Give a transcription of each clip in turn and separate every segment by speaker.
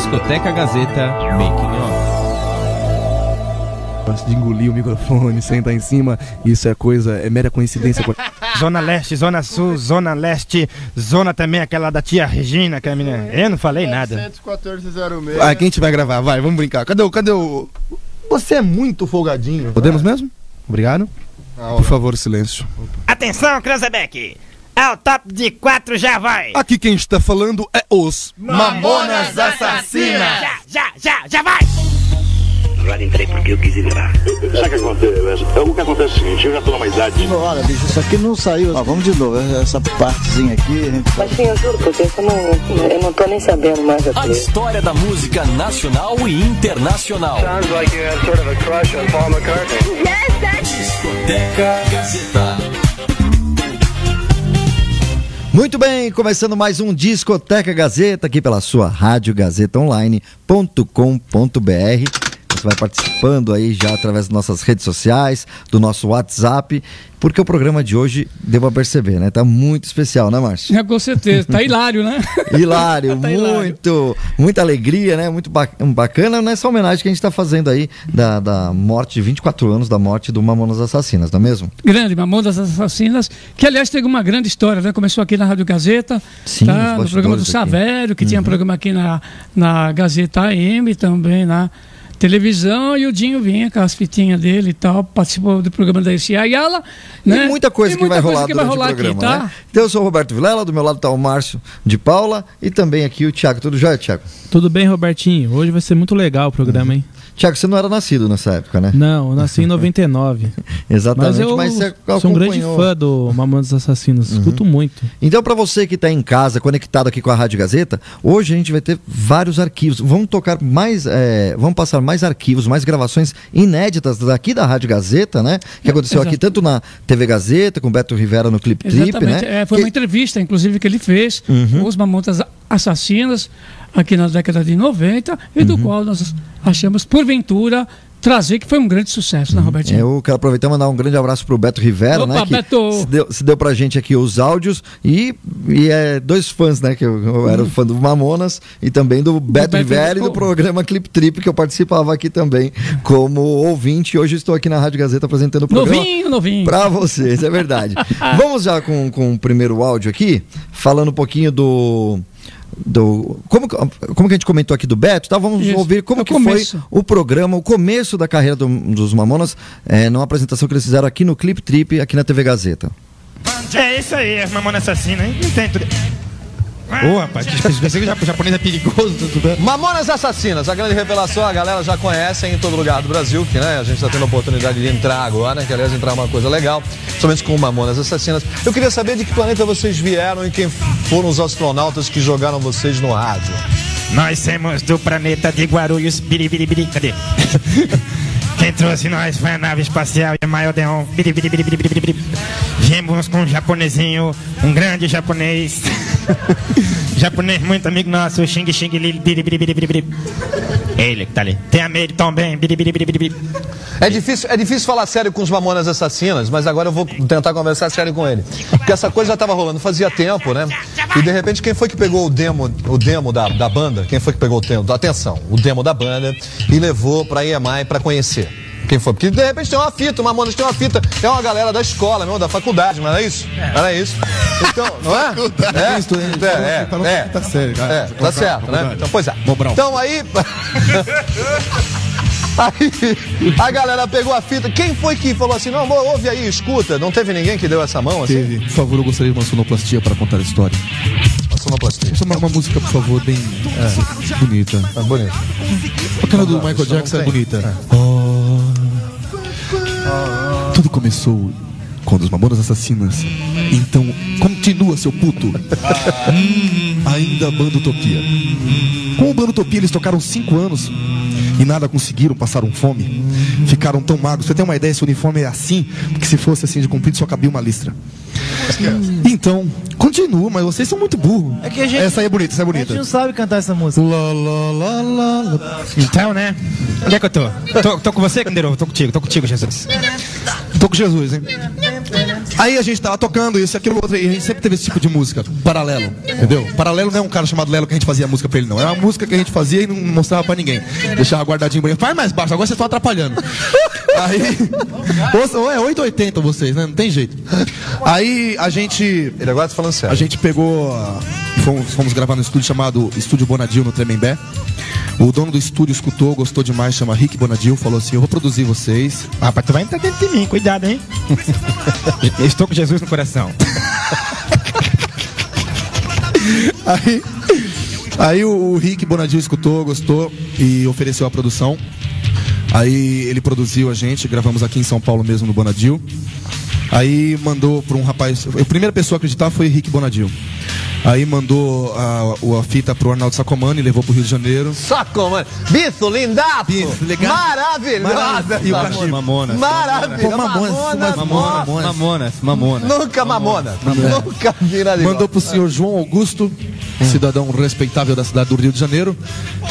Speaker 1: Discoteca Gazeta Making Off.
Speaker 2: Gosta de engolir o microfone, sentar em cima, isso é coisa, é mera coincidência.
Speaker 3: Zona Leste, Zona Sul, Zona Leste, Zona também aquela da tia Regina, que é a menina. Eu não falei nada.
Speaker 4: 71406.
Speaker 2: Ah, quem a gente vai gravar? Vai, vamos brincar. Cadê o. Cadê o. Você é muito folgadinho. Podemos mesmo? Obrigado. Por favor, silêncio.
Speaker 3: Atenção, Cranzebeck! É o top de quatro, já vai!
Speaker 2: Aqui quem está falando é os
Speaker 3: Mamonas Assassinas! Já, já, já, já vai!
Speaker 5: Agora entrei porque eu quis ir lá.
Speaker 6: Sabe o que acontece? O que acontece é o seguinte, eu já tô numa idade.
Speaker 7: Olha, bicho, isso aqui não saiu. Ó, vamos de novo, essa partezinha aqui.
Speaker 8: Mas sim, eu juro por Deus, eu não, eu não tô nem sabendo mais
Speaker 9: A história da música nacional e internacional.
Speaker 5: Sounds like you had sort of a crush on Paul McCartney.
Speaker 9: Discoteca Gazeta.
Speaker 10: Muito bem, começando mais um Discoteca Gazeta aqui pela sua rádio gazetaonline.com.br. Você vai participando aí já através das nossas redes sociais, do nosso WhatsApp, porque o programa de hoje, devo perceber, né? Tá muito especial, né, Márcio?
Speaker 11: É, com certeza. Tá hilário, né?
Speaker 10: Hilário,
Speaker 11: Tá hilário.
Speaker 10: muito, muita alegria, né? Muito ba- bacana nessa homenagem que a gente está fazendo aí da, da morte, de 24 anos da morte do Mamonas Assassinas, não é mesmo?
Speaker 11: Grande, Mamonas Assassinas, que aliás teve uma grande história, né? Começou aqui na Rádio Gazeta,
Speaker 10: Sim,
Speaker 11: tá? no programa do
Speaker 10: aqui.
Speaker 11: Savério, que
Speaker 10: Uhum.
Speaker 11: tinha programa aqui na, na Gazeta AM também, na televisão, e o Dinho vinha com as fitinhas dele e tal, participou do programa da ICA Ayala, né?
Speaker 10: E muita coisa
Speaker 11: E
Speaker 10: que
Speaker 11: muita
Speaker 10: vai rolar
Speaker 11: que vai
Speaker 10: durante
Speaker 11: rolar
Speaker 10: o programa,
Speaker 11: aqui, tá?
Speaker 10: né? Então eu sou o Roberto Vilela, do meu lado está o Márcio de Paula e também aqui o Thiago. Tudo jóia, Thiago?
Speaker 1: Tudo bem, Robertinho? Hoje vai ser muito legal o programa, hein?
Speaker 10: Thiago, você não era nascido nessa época, né?
Speaker 1: Não, eu nasci em 99.
Speaker 10: Exatamente,
Speaker 1: Mas eu
Speaker 10: mas você
Speaker 1: sou um grande
Speaker 10: acompanhou. Uhum.
Speaker 1: fã do Mamonas Assassinos. Escuto muito.
Speaker 10: Então, para você que está em casa, conectado aqui com a Rádio Gazeta, hoje a gente vai ter vários arquivos. Vamos tocar mais, é, vamos passar mais arquivos, mais gravações inéditas daqui da Rádio Gazeta, né? Que aconteceu
Speaker 11: Exato.
Speaker 10: aqui tanto na TV Gazeta, com o Beto Rivera no Clip Trip, né?
Speaker 11: É, foi
Speaker 10: Que-
Speaker 11: uma entrevista, inclusive, que ele fez
Speaker 10: Uhum.
Speaker 11: com os Mamotas Assassinas aqui na década de 90 e do
Speaker 10: Uhum.
Speaker 11: qual nós achamos, porventura, trazer, que foi um grande sucesso, né, Robertinho?
Speaker 10: Eu quero aproveitar e mandar um grande abraço pro Beto Rivera,
Speaker 11: Opa,
Speaker 10: né? Que
Speaker 11: Beto!
Speaker 10: Se, deu, se deu pra gente aqui os áudios e, e é dois fãs, né? Que eu, eu era fã do Mamonas e também do Beto,
Speaker 11: Beto
Speaker 10: Rivera e do programa Clip Trip, que eu participava aqui também como ouvinte. Hoje estou aqui na Rádio Gazeta apresentando o programa.
Speaker 11: Novinho, novinho.
Speaker 10: Pra vocês, é verdade. Vamos já com, com o primeiro áudio aqui, falando um pouquinho do. Do, como, como que a gente comentou aqui do Beto, tá? Vamos
Speaker 11: Isso,
Speaker 10: ouvir como
Speaker 11: é
Speaker 10: que
Speaker 11: começo.
Speaker 10: foi o programa, o começo da carreira do- dos Mamonas, é, numa apresentação que eles fizeram aqui no Clip Trip, aqui na TV Gazeta.
Speaker 3: É isso aí, as mamonas assassinas, hein? Não tem Ô, rapaz, que pensei que o japonês é perigoso, tudo bem.
Speaker 12: Mamonas Assassinas, a grande revelação, a galera já conhece em todo lugar do Brasil, que né, a gente está tendo a oportunidade de entrar agora, que aliás entrar é uma coisa legal, somente com Mamonas Assassinas. Eu queria saber de que planeta vocês vieram e quem foram os astronautas que jogaram vocês no rádio.
Speaker 3: Nós somos do planeta de Guarulhos, biribiribiri, cadê? Quem trouxe nós foi a nave espacial Yamal Odeon, biribiribiribiribiri. Viemos com um japonesinho, um grande japonês. japonês muito amigo nosso, Xing Xing Li, biribiribiribiri. Ele que tá ali. Tem a Meire também.
Speaker 12: É difícil, é difícil falar sério com os Mamonas Assassinas, mas agora eu vou tentar conversar sério com ele. Porque essa coisa já estava rolando fazia tempo, né? E de repente, quem foi que pegou o demo, o demo da, da banda? Quem foi que pegou o demo? Atenção, o demo da banda e levou pra EMI pra conhecer? Quem foi? Porque de repente tem uma fita, o Mamonas tem uma fita, é uma galera da escola, mesmo, da faculdade, não era isso? Não era isso? Então, não é? É, é, é, é.
Speaker 2: Tá sério, cara.
Speaker 12: É, tá certo, né? Então, pois é. Então aí. Aí a galera pegou a fita. Quem foi que falou assim: não, amor, ouve aí, escuta? Não teve ninguém que deu essa mão assim?
Speaker 2: Teve. Por favor, eu gostaria de uma sonoplastia para contar a história.
Speaker 12: Sonoplastia.
Speaker 2: Uma, uma música, por favor, bem assim, bonita.
Speaker 12: É bonito.
Speaker 2: Aquela do Michael Jackson é bonita. Oh. Tudo começou quando os Mamonas Assassinas. Então, continua, seu puto. Ainda Banda Utopia. Com o Banda Utopia, eles tocaram cinco anos e nada conseguiram, passaram fome. Ficaram tão magros. Você tem uma ideia? Esse uniforme é assim, porque se fosse assim de comprido, só cabia uma listra. Então, continua, mas vocês são muito burros.
Speaker 7: É a gente-
Speaker 2: Essa aí é bonita, essa é
Speaker 7: A
Speaker 2: bonita.
Speaker 7: gente não sabe cantar essa música.
Speaker 2: Lá, lá, lá.
Speaker 3: Então, né? Onde é que eu tô? Tô, tô com você, Candeiro? Tô contigo, tô contigo, Jesus.
Speaker 2: Tô com Jesus, hein? Aí a gente tava tocando isso, aquilo, outro, e a gente sempre teve esse tipo de música, paralelo, entendeu? Paralelo não é um cara chamado Lelo que a gente fazia música pra ele, não. Era uma música que a gente fazia e não mostrava pra ninguém. Deixava guardadinho, faz mais baixo, agora vocês estão atrapalhando. Aí, ou, ou é 880 vocês, né? Não tem jeito. Aí a gente...
Speaker 12: Ele agora tá falando sério.
Speaker 2: A gente pegou, fomos, fomos gravar no estúdio chamado Estúdio Bonadil, no Tremembé. O dono do estúdio escutou, gostou demais, chama Rick Bonadil, falou assim, eu vou produzir vocês.
Speaker 3: Rapaz, tu vai entrar dentro de mim, cuidado, hein? Eu Estou com Jesus no coração.
Speaker 2: Aí, aí o, o Rick Bonadil escutou, gostou e ofereceu a produção. Aí ele produziu a gente, gravamos aqui em São Paulo mesmo no Bonadil. Aí mandou para um rapaz. A primeira pessoa a acreditar foi Rick Bonadil. Aí mandou a, a fita pro Arnaldo Sacomani, levou pro Rio de Janeiro.
Speaker 12: Sacomani. Bicho, lindaço.
Speaker 2: Bicho, legal.
Speaker 12: Maravilhosa.
Speaker 2: Maravilhosa. E o
Speaker 12: música.
Speaker 2: Mamonas.
Speaker 12: Maravilhosa.
Speaker 2: Mamonas,
Speaker 12: Mamonas.
Speaker 2: Mamonas,
Speaker 1: Mamonas, Mamonas.
Speaker 12: Nunca mamona.
Speaker 2: Mamonas.
Speaker 12: Nunca vi nada igual.
Speaker 2: Mandou pro senhor João Augusto,
Speaker 12: Hum.
Speaker 2: cidadão respeitável da cidade do Rio de Janeiro,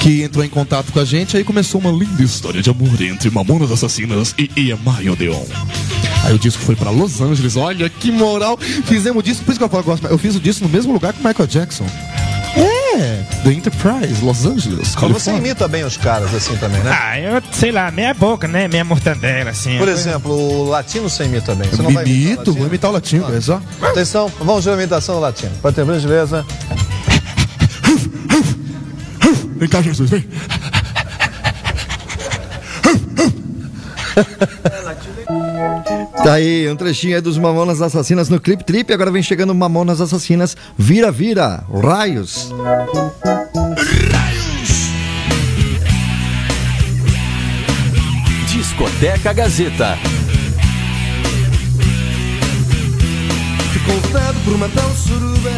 Speaker 2: que entrou em contato com a gente. Aí começou uma linda história de amor entre Mamonas Assassinas e EMI Odeon. Aí o disco foi pra Los Angeles, olha que moral. Fizemos o disco, por isso que eu falo, gosto, eu fiz o disco no mesmo lugar que o Michael Jackson. É, The Enterprise, Los Angeles,
Speaker 12: você imita bem os caras assim também, né?
Speaker 3: Ah, eu sei lá, meia boca, né? Meia mortandela, assim.
Speaker 12: Por exemplo, o latino você imita bem. Você não vai imitar o
Speaker 2: Imito, vou imitar o latino, é só.
Speaker 12: Atenção, vamos ver a imitação do latino. Pode ter gentileza.
Speaker 2: Vem cá, Jesus, vem.
Speaker 10: Tá aí, um trechinho aí dos Mamonas Assassinas no Clip Trip. Agora vem chegando Mamonas Assassinas Vira Vira, Raios.
Speaker 9: Discoteca Gazeta.
Speaker 4: Ficou levado por uma tal suruba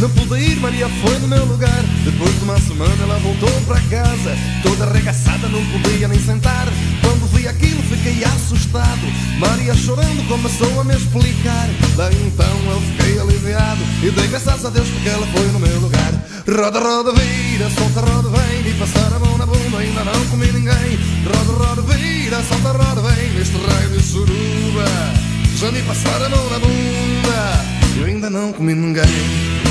Speaker 4: Não pude ir, Maria foi no meu lugar Depois de uma semana ela voltou para casa Toda arregaçada, não podia nem sentar aquilo fiquei assustado. Maria chorando começou a me explicar. Daí então eu fiquei aliviado E dei graças a Deus porque ela foi no meu lugar. Roda, roda, vira, solta, roda, vem. E passar a mão na bunda, ainda não comi ninguém. Roda, roda, vira, solta, roda, vem. Neste raio de suruba já me passaram a mão na bunda. Eu ainda não comi ninguém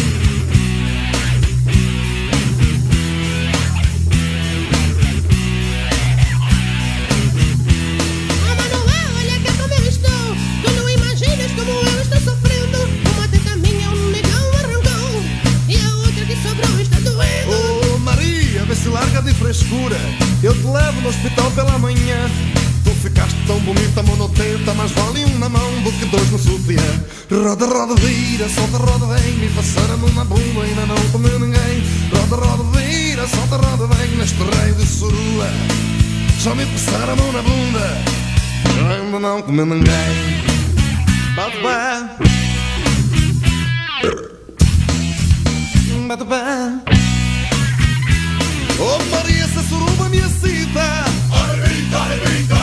Speaker 4: monoteta Mas vale um na mão do que dois no sutiã Roda, roda, vira, solta, roda, vem Me passaram a mão na bunda, ainda não comeu ninguém. Roda, roda, vira, solta, roda, vem Neste rei de surua. Já me passaram a mão na bunda ainda não comeu ninguém. Bate pé. Bate pé. Oh Maria, essa suruba me excita. Arrebita, arrebita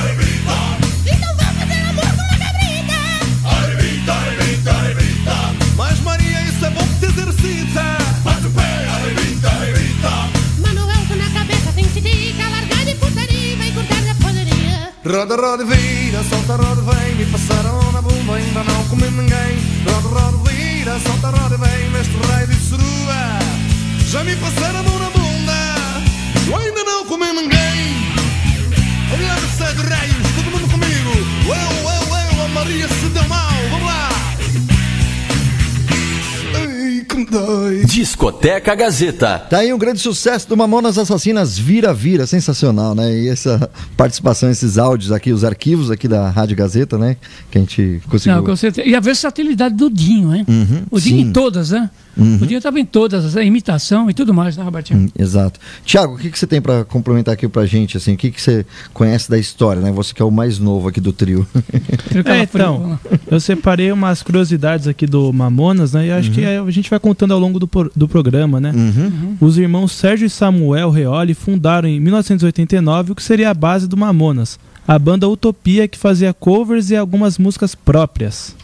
Speaker 4: Roda, roda, vira, solta, roda, vem Me passaram na bunda, ainda não comi ninguém. Roda, roda, vira, solta, roda, vem Neste raio de surua Já me passaram a mão na bunda Eu ainda não comi ninguém. Olha a sede raios, todo mundo comigo. Eu, eu, eu, a Maria se deu mal Dói
Speaker 9: Discoteca Gazeta.
Speaker 10: Tá aí um grande sucesso do Mamonas Assassinas Vira Vira, sensacional, né? E essa participação, esses áudios aqui, os arquivos aqui da Rádio Gazeta, né? Que a gente conseguiu.
Speaker 11: Não, com certeza. E a versatilidade do Dinho, hein?
Speaker 10: Uhum,
Speaker 11: o Dinho
Speaker 10: sim.
Speaker 11: em todas, né?
Speaker 10: Uhum.
Speaker 11: O Dinho estava em todas, a imitação e tudo mais, né, Robertinho?
Speaker 10: Hum, Exato. Tiago, o que, que você tem pra complementar aqui pra gente? Assim, o que, que você conhece da história, né? Você que é o mais novo aqui do trio.
Speaker 1: É, então, eu separei umas curiosidades aqui do Mamonas, né? E acho que a gente vai contando ao longo do, do programa, né?
Speaker 10: Uhum.
Speaker 1: Os irmãos Sérgio e Samuel Reoli fundaram em 1989 o que seria a base do Mamonas, a banda Utopia que fazia covers e algumas músicas próprias.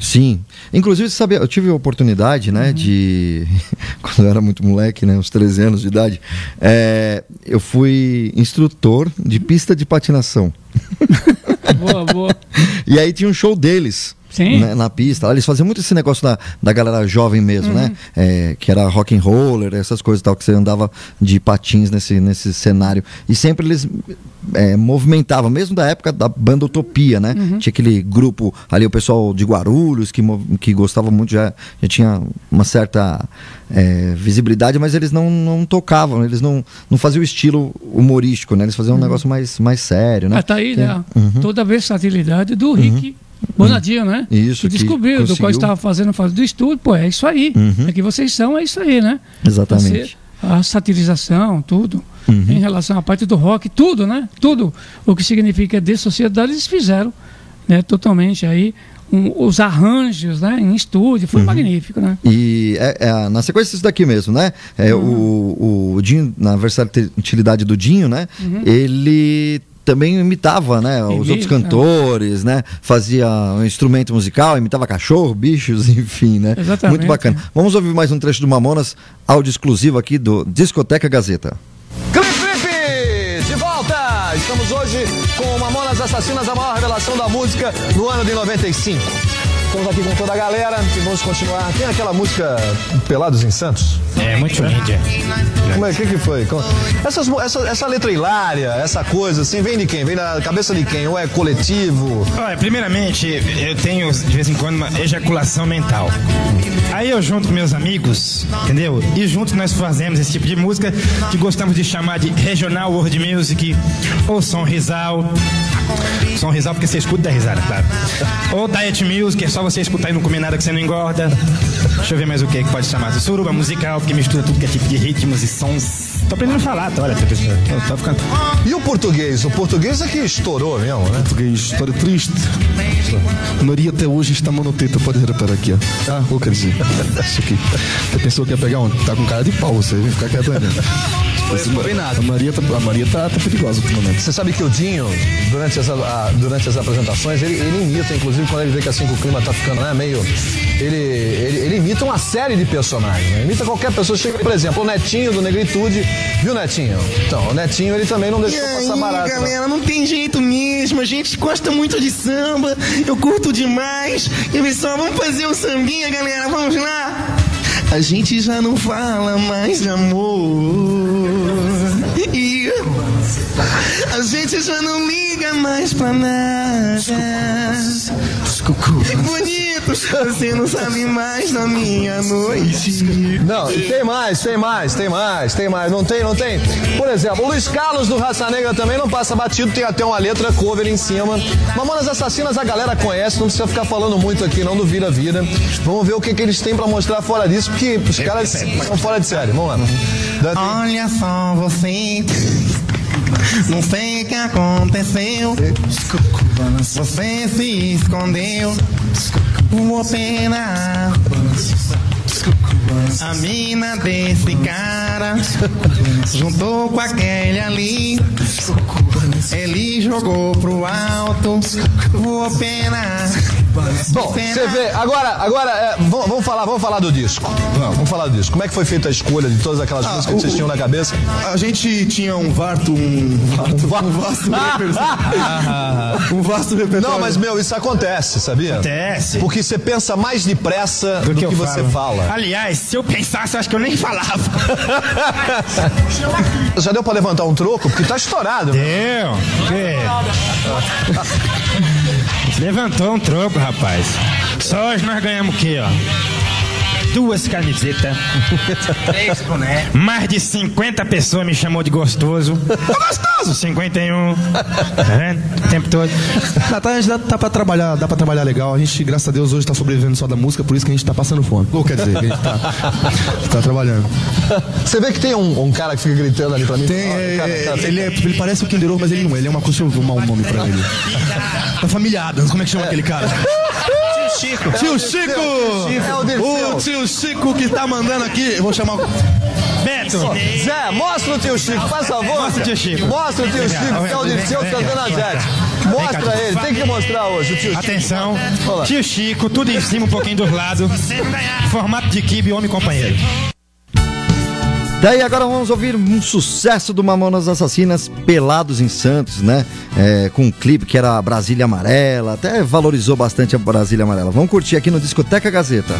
Speaker 10: Sim. Inclusive, sabia, eu tive a oportunidade, né, de. Quando eu era muito moleque, né, uns 13 anos de idade, é, eu fui instrutor de pista de patinação.
Speaker 11: Boa, boa.
Speaker 10: E aí tinha um show deles. Né, na pista. Eles faziam muito esse negócio da, da galera jovem mesmo, né? É, que era rock and roller, essas coisas e tal, que você andava de patins nesse, nesse cenário. E sempre eles é, movimentavam, mesmo da época da banda Utopia, né? Tinha aquele grupo ali, o pessoal de Guarulhos, que, que gostava muito, já, já tinha uma certa é, visibilidade, mas eles não, não tocavam, eles não, não faziam o estilo humorístico, né? Eles faziam um negócio mais, mais sério, né?
Speaker 11: Ah, tá aí, né?
Speaker 10: Uhum.
Speaker 11: Toda a versatilidade do Rick Bonadinho, né?
Speaker 10: Isso,
Speaker 11: Que descobriu do qual estava fazendo fase do estúdio, pô, é isso aí.
Speaker 10: Uhum.
Speaker 11: É que vocês são, é isso aí, né?
Speaker 10: Exatamente.
Speaker 11: Você- a satirização, tudo,
Speaker 10: Uhum.
Speaker 11: em relação à parte do rock, tudo, né? Tudo o que significa de sociedade, eles fizeram, né? Totalmente aí. um- os arranjos, né? Em estúdio,
Speaker 10: Uhum.
Speaker 11: foi magnífico, né?
Speaker 10: E é, é, na sequência isso daqui mesmo, né? É, o, o Dinho, na versatilidade do Dinho, né?
Speaker 11: Uhum.
Speaker 10: Ele também imitava, né? Os
Speaker 11: Imita,
Speaker 10: outros cantores, né? Fazia um instrumento musical, imitava cachorro, bichos, enfim, né?
Speaker 11: Exatamente.
Speaker 10: Muito bacana. Vamos ouvir mais um trecho do Mamonas, áudio exclusivo aqui do Discoteca Gazeta.
Speaker 12: Clipe Clipe! De volta! Estamos hoje com Mamonas Assassinas, a maior revelação da música no ano de 95. Estamos aqui com toda a galera e vamos continuar. Tem aquela música Pelados em Santos?
Speaker 3: É, muito índia.
Speaker 12: Como é? O que, que foi? Essas, essa, essa letra hilária, essa coisa assim, vem de quem? Vem da cabeça de quem? Ou é coletivo?
Speaker 3: Olha, primeiramente, eu tenho de vez em quando uma ejaculação mental. Aí eu junto com meus amigos, entendeu? E juntos nós fazemos esse tipo de música que gostamos de chamar de regional world music ou som risal. Som risal porque você escuta da risada, claro. Ou diet music, é só você escutar e não comer nada que você não engorda. Deixa eu ver mais o que que pode chamar. Suruba musical, porque mistura tudo que é tipo de ritmos e sons. Tô aprendendo a falar, tá? Olha, professor. Tô, ficando...
Speaker 12: E o português? O português é que estourou mesmo, né?
Speaker 2: Português, história triste. Maria até hoje está monoteta, pode reparar aqui, ó. Ah, ou quer dizer, isso aqui. Você pensou que ia pegar onde? Tá com cara de pau, você vem ficar quieto mesmo. A Maria, tá, a Maria tá, tá perigosa ultimamente.
Speaker 12: Você sabe que o Dinho, durante as, a- durante as apresentações, ele, ele imita, inclusive quando ele vê que assim que o clima tá ficando né, meio. Ele, ele, ele imita uma série de personagens. Né? Imita qualquer pessoa. Chega, por exemplo, o Netinho do Negritude. Viu, Netinho? Então, o Netinho ele também não deixou passar barato. né?
Speaker 13: galera, não tem jeito mesmo. A gente gosta muito de samba. Eu curto demais. E pessoal, vamos fazer o sambinha, galera. Vamos lá. A gente já não fala mais de amor. E a gente já não liga mais pra nada. Que bonito, você não sabe mais da minha noite.
Speaker 12: Não, tem mais, tem mais, tem mais, tem mais. Não tem, não tem. Por exemplo, o Luiz Carlos do Raça Negra também não passa batido, tem até uma letra cover em cima. Mamonas Assassinas a galera conhece, não precisa ficar falando muito aqui não do Vira Vira. Vamos ver o que, que eles têm pra mostrar fora disso, porque os caras são fora de série. Vamos lá.
Speaker 13: Olha só você. Não sei o que aconteceu. Você se escondeu. Vou pena. A mina desse cara juntou com aquele ali. Ele jogou pro alto. Vou pena.
Speaker 12: Bom, você vê, agora, agora é, vamos, vamos falar, vamos falar do disco. Vamos, vamos falar do disco. Como é que foi feita a escolha de todas aquelas músicas que vocês tinham na cabeça?
Speaker 2: A gente tinha um varto, um varto, um vasto repertório. um vasto repertório.
Speaker 12: Não, mas meu, isso acontece, sabia?
Speaker 3: Acontece.
Speaker 12: Porque você pensa mais depressa do, que,
Speaker 3: eu
Speaker 12: você
Speaker 3: falo.
Speaker 12: fala.
Speaker 3: Aliás, se eu pensasse, eu acho que eu nem falava.
Speaker 12: Já deu pra levantar um troco? Porque tá estourado.
Speaker 3: Deu. Que? Levantou um troco, rapaz. Só hoje nós ganhamos o quê, ó? Duas camisetas.
Speaker 13: Três bonecos.
Speaker 3: Mais de 50 pessoas me chamou de gostoso. Tô gostoso, 51. Tá vendo? O tempo todo.
Speaker 2: Dá, tá, dá, tá pra trabalhar, dá pra trabalhar legal. A gente, graças a Deus, hoje tá sobrevivendo só da música, por isso que a gente tá passando fome. Ou quer dizer, que a gente tá, tá trabalhando.
Speaker 12: Você vê que tem um, um cara que fica gritando ali pra mim?
Speaker 2: Tem, é,
Speaker 12: cara,
Speaker 2: é,
Speaker 12: cara,
Speaker 2: ele, é- ele parece o Kinder Ovo, mas ele não é. Ele é uma coisa, deixa eu um nome pra ele. Tá família Adams, como é que chama aquele cara?
Speaker 13: Tio Chico.
Speaker 2: Tio Chico!
Speaker 12: O
Speaker 2: tio Chico que tá mandando aqui. Eu vou chamar o.
Speaker 3: Beto.
Speaker 12: Zé, mostra o tio Chico, faz favor.
Speaker 3: Mostra o tio Chico.
Speaker 12: Mostra o tio Chico, que é o Dirceu
Speaker 3: vem,
Speaker 12: Zete.
Speaker 3: Vem
Speaker 12: Mostra ele, tem que mostrar hoje o tio Chico.
Speaker 3: Atenção. Tio Chico, tudo em cima, um pouquinho dos lados. Formato de kibe, homem companheiro.
Speaker 10: Daí agora vamos ouvir um sucesso do Mamonas Assassinas, Pelados em Santos, né? É, com um clipe que era Brasília Amarela, até valorizou bastante a Brasília Amarela. Vamos curtir aqui no Discoteca Gazeta.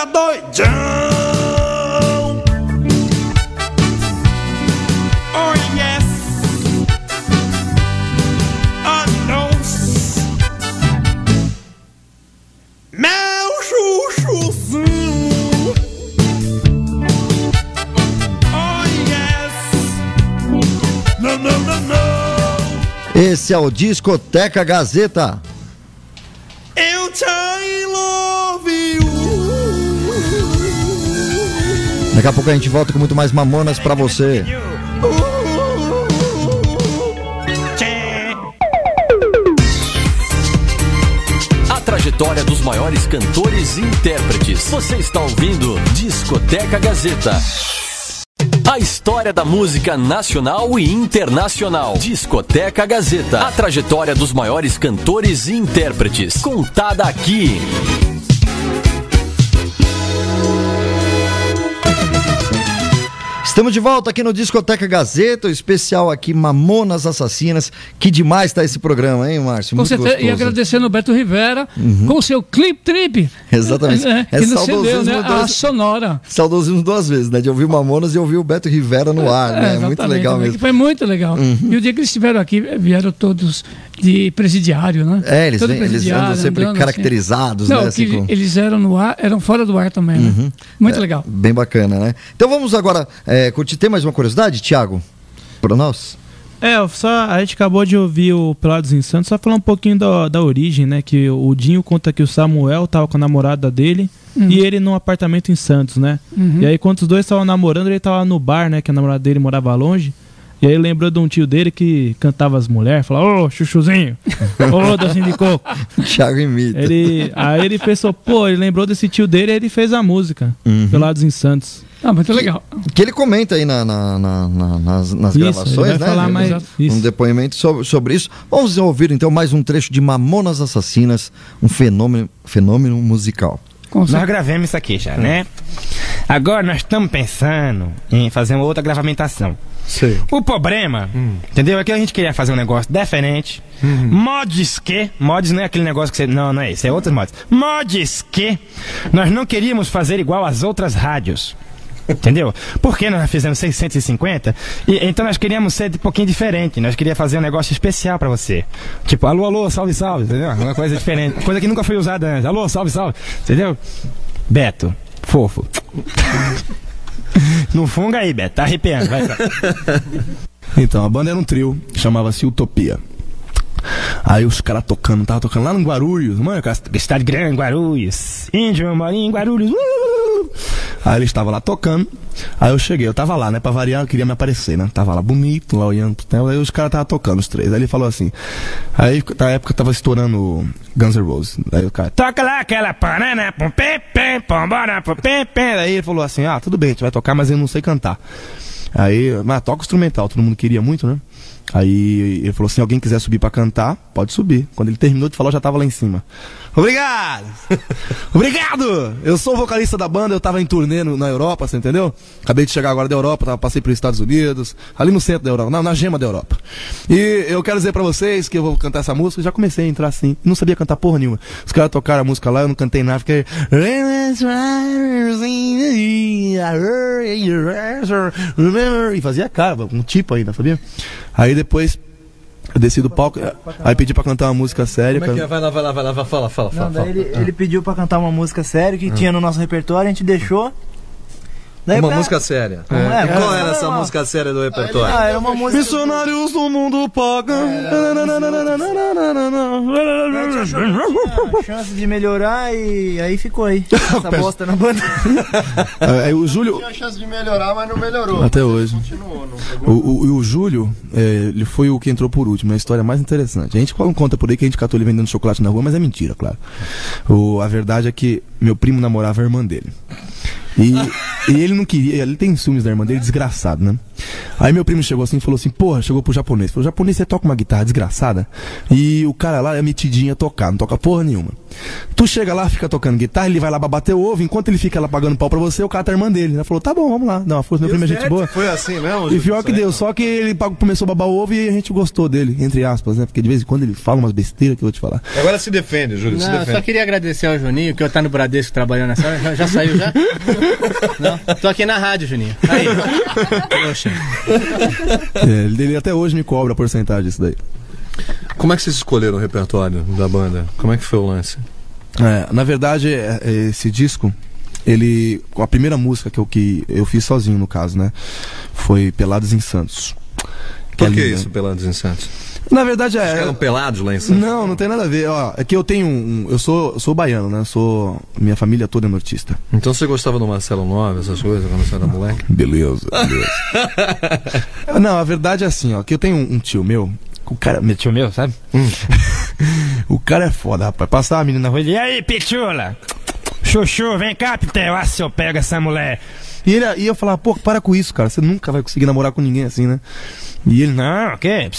Speaker 14: Deixa doidão. Oh yes. Oh. Meu chuchuzinho. Oh yes. No, no, no, no.
Speaker 10: Esse é o Discoteca Gazeta. Daqui a pouco a gente volta com muito mais Mamonas pra você.
Speaker 9: A trajetória dos maiores cantores e intérpretes. Você está ouvindo Discoteca Gazeta. A história da música nacional e internacional. Discoteca Gazeta. A trajetória dos maiores cantores e intérpretes. Contada aqui.
Speaker 10: Estamos de volta aqui no Discoteca Gazeta, o especial aqui Mamonas Assassinas. Que demais tá esse programa, hein, Márcio?
Speaker 11: Com
Speaker 10: Muito
Speaker 11: certeza, e agradecendo o Beto Rivera
Speaker 10: Uhum.
Speaker 11: com o seu Clip Trip.
Speaker 10: Exatamente.
Speaker 11: É,
Speaker 10: É saudosismo
Speaker 11: né? A
Speaker 10: das-
Speaker 11: sonora.
Speaker 10: Saudosismo duas vezes, né? De ouvir Mamonas e ouvir o Beto Rivera no ar, né?
Speaker 11: É,
Speaker 10: Muito legal
Speaker 11: né?
Speaker 10: mesmo.
Speaker 11: Foi muito legal.
Speaker 10: Uhum.
Speaker 11: E o dia que eles estiveram aqui, vieram todos de presidiário, né?
Speaker 10: É, eles, vêm- eles andam sempre
Speaker 11: andando
Speaker 10: caracterizados,
Speaker 11: assim. Não,
Speaker 10: né? assim,
Speaker 11: que
Speaker 10: com-
Speaker 11: eles eram no ar, eram fora do ar também, né?
Speaker 10: Uhum.
Speaker 11: Muito
Speaker 10: É,
Speaker 11: legal.
Speaker 10: Bem bacana, né? Então vamos agora é, curtir. Tem mais uma curiosidade, Thiago? Para nós?
Speaker 1: É, só a gente acabou de ouvir o Pelados em Santos, só falar um pouquinho da, da origem, né? Que o Dinho conta que o Samuel tava com a namorada dele
Speaker 11: Uhum.
Speaker 1: e ele num apartamento em Santos, né?
Speaker 11: Uhum.
Speaker 1: E aí, quando os dois estavam namorando, ele tava no bar, né? Que a namorada dele morava longe. E aí lembrou de um tio dele que cantava as mulheres, falava, ô, chuchuzinho, ô, docinho de coco.
Speaker 10: Thiago imita.
Speaker 1: Ele, aí ele pensou, pô, ele lembrou desse tio dele e ele fez a música,
Speaker 10: Uhum.
Speaker 1: Pelados em Santos.
Speaker 11: Ah, muito legal.
Speaker 10: Que ele comenta aí na, na- na- na- nas, nas
Speaker 1: Isso,
Speaker 10: gravações,
Speaker 1: ele vai
Speaker 10: né?
Speaker 1: falar mais-
Speaker 10: Um
Speaker 1: isso.
Speaker 10: depoimento sobre, sobre isso. Vamos ouvir então mais um trecho de Mamonas Assassinas, um fenômeno, fenômeno musical.
Speaker 3: Nós gravamos isso aqui já, né? Agora nós estamos pensando em fazer uma outra gravamentação.
Speaker 12: Sei.
Speaker 3: O problema, entendeu? É que a gente queria fazer um negócio diferente. Mods que, mods não é aquele negócio que você. Não, não é isso, é outros mods. Mods que nós não queríamos fazer igual às outras rádios. Entendeu? Porque nós fizemos 650 e então nós queríamos ser um pouquinho diferente. Nós queríamos fazer um negócio especial pra você. Tipo, alô, alô, salve, salve, entendeu? Uma coisa diferente. Coisa que nunca foi usada antes. Alô, salve, salve. Entendeu? Beto, fofo. Não funga aí, Beto. Tá arrepiando. Vai.
Speaker 2: Então, a banda era um trio, chamava-se Utopia. Aí os caras tocando, tava tocando lá no Guarulhos, mano,
Speaker 3: Estado Grande, Guarulhos. Índio, Morinho, em Guarulhos. Uh!
Speaker 2: Aí ele estava lá tocando. Aí eu cheguei, eu tava lá, né? Pra variar, eu queria me aparecer, né? Tava lá bonito, lá olhando pro. Aí os caras tava tocando, os três. Aí ele falou assim. Aí na época tava estourando Guns N' Roses. Aí o cara.
Speaker 3: Toca lá aquela panana, pum, pim, pim, pum, bora, pum, pim, pim.
Speaker 2: Aí ele falou assim: Ah, tudo bem, a gente vai tocar, mas eu não sei cantar. Aí, mas toca instrumental, todo mundo queria muito, né? Aí ele falou assim: alguém quiser subir pra cantar, pode subir. Quando ele terminou de falar, eu já tava lá em cima. Obrigado! Obrigado! Eu sou vocalista da banda, eu tava em turnê no- na Europa, você entendeu? Acabei de chegar agora da Europa, tava, passei pelos Estados Unidos, ali no centro da Europa, na, na gema da Europa. E eu quero dizer pra vocês que eu vou cantar essa música, já comecei a entrar assim, não sabia cantar porra nenhuma. Os caras tocaram a música lá, eu não cantei nada, fiquei. E fazia cara, um tipo ainda, sabia? Aí depois eu desci do palco, aí pedi pra cantar uma música séria.
Speaker 12: Como é que é? Vai lá, vai lá, vai lá, vai, fala, fala, fala.
Speaker 15: Não, daí
Speaker 12: fala.
Speaker 15: ele, ele pediu pra cantar uma música séria que tinha no nosso repertório, a gente deixou. Daí
Speaker 12: Uma
Speaker 15: pra-
Speaker 12: música séria.
Speaker 15: É,
Speaker 12: E qual
Speaker 15: mas
Speaker 12: era
Speaker 15: era
Speaker 12: essa
Speaker 15: uma-
Speaker 12: música séria do repertório?
Speaker 15: Ah, era uma música.
Speaker 2: Missionários do mundo pagam.
Speaker 15: Tinha chance de melhorar e aí ficou aí. Essa bosta na banda.
Speaker 2: Aí o Júlio.
Speaker 16: Tinha chance de melhorar, mas não melhorou.
Speaker 2: Até hoje.
Speaker 16: Continuou, não
Speaker 2: O, o, e o Júlio, é, ele foi o que entrou por último, é a história mais interessante. A gente conta por aí que a gente catou ele vendendo chocolate na rua, mas é mentira, claro. O, a verdade é que meu primo namorava a irmã dele. E, e ele não queria, ele tem ciúmes da irmã dele, desgraçado, né? Aí meu primo chegou assim e falou assim: Porra, chegou pro japonês. Falou: Japonês, você toca uma guitarra desgraçada? E o cara lá é metidinho a tocar, não toca porra nenhuma. Tu chega lá, fica tocando guitarra, ele vai lá bater o ovo, enquanto ele fica lá pagando pau pra você, o cara tá irmã dele. Ela falou: Tá bom, vamos lá, dá uma força, meu primo é gente boa.
Speaker 12: Foi assim mesmo?
Speaker 2: E pior que deu, só que ele pagou- começou a babar o ovo e a gente gostou dele, entre aspas, né? Porque de vez em quando ele fala umas besteiras que eu vou te falar.
Speaker 12: Agora se defende, Júlio, se
Speaker 17: Não, eu
Speaker 12: defende.
Speaker 17: só queria agradecer ao Juninho, que eu tá no Bradesco trabalhando nessa hora. Já, já saiu já? Não? Tô aqui na rádio, Juninho. Aí. Poxa.
Speaker 2: É, ele até hoje me cobra a porcentagem disso daí.
Speaker 12: Como é que vocês escolheram o repertório da banda? Como é que foi o lance?
Speaker 2: É, na verdade, é, é, esse disco, ele. A primeira música que eu, que eu fiz sozinho, no caso, né? Foi Pelados em Santos.
Speaker 12: Por
Speaker 2: é
Speaker 12: que
Speaker 2: linda.
Speaker 12: isso, Pelados em Santos?
Speaker 2: Na verdade é.
Speaker 12: Eram pelados lá em Santos?
Speaker 2: Não, não tem nada a ver. Ó, é que eu tenho um. Eu sou, sou baiano, né? Sou. Minha família toda é nortista.
Speaker 12: Então você gostava do Marcelo Nova, essas coisas, quando você era moleque?
Speaker 2: Beleza, beleza. Não, a verdade é assim, ó, que eu tenho um, um tio meu. O cara. Meu
Speaker 3: tio meu, sabe?
Speaker 2: o cara é foda, rapaz. Passar a menina na rua.
Speaker 3: E aí, Pichula? Chuchu, vem cá, Pitel. Ah, se eu pego essa mulher.
Speaker 2: E, ele, e eu falava, pô, para com isso, cara. Você nunca vai conseguir namorar com ninguém assim, né? E ele,
Speaker 3: Não,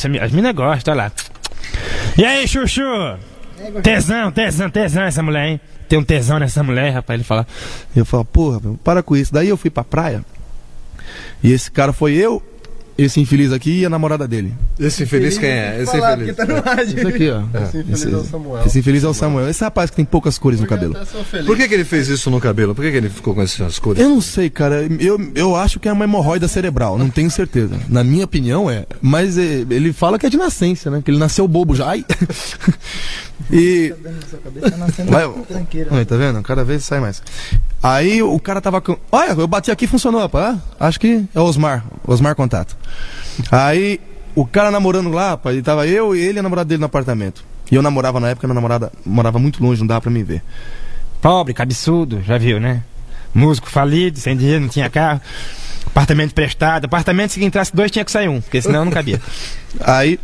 Speaker 3: me- As meninas gostam, olha lá. E aí, Chuchu? Tesão, tesão, tesão essa mulher, hein? Tem um tesão nessa mulher, rapaz. Ele fala.
Speaker 2: Eu falava, porra, para com isso. Daí eu fui pra praia. E esse cara foi eu, esse infeliz aqui e a namorada dele.
Speaker 12: Esse infeliz quem é? Esse
Speaker 15: Falar,
Speaker 12: infeliz.
Speaker 15: porque tá no rádio.
Speaker 2: Esse aqui, ó.
Speaker 16: Esse infeliz é o Samuel.
Speaker 2: Esse infeliz é o Samuel. Esse rapaz que tem poucas cores no cabelo.
Speaker 12: Por que, que ele fez isso no cabelo? Por que, que ele ficou com essas cores?
Speaker 2: Eu não sei, cara. Eu, eu acho que é uma hemorroida cerebral, não tenho certeza. Na minha opinião é. Mas é, ele fala que é de nascença, né? Que ele nasceu bobo já. Ai. e. Vai, Aí, tá vendo? Cada vez sai mais. Aí o cara tava com. Olha, eu bati aqui e funcionou, rapaz. Acho que é o Osmar. Osmar Contato. Aí o cara namorando lá, rapaz, ele tava eu e ele e a namorada dele no apartamento. E eu namorava na época, minha namorada morava muito longe, não dava pra me ver.
Speaker 3: Pobre, cabeçudo, já viu, né? Músico falido, sem dinheiro, não tinha carro. Apartamento prestado. Apartamento, se entrasse dois, tinha que sair um, porque senão não cabia.
Speaker 2: Aí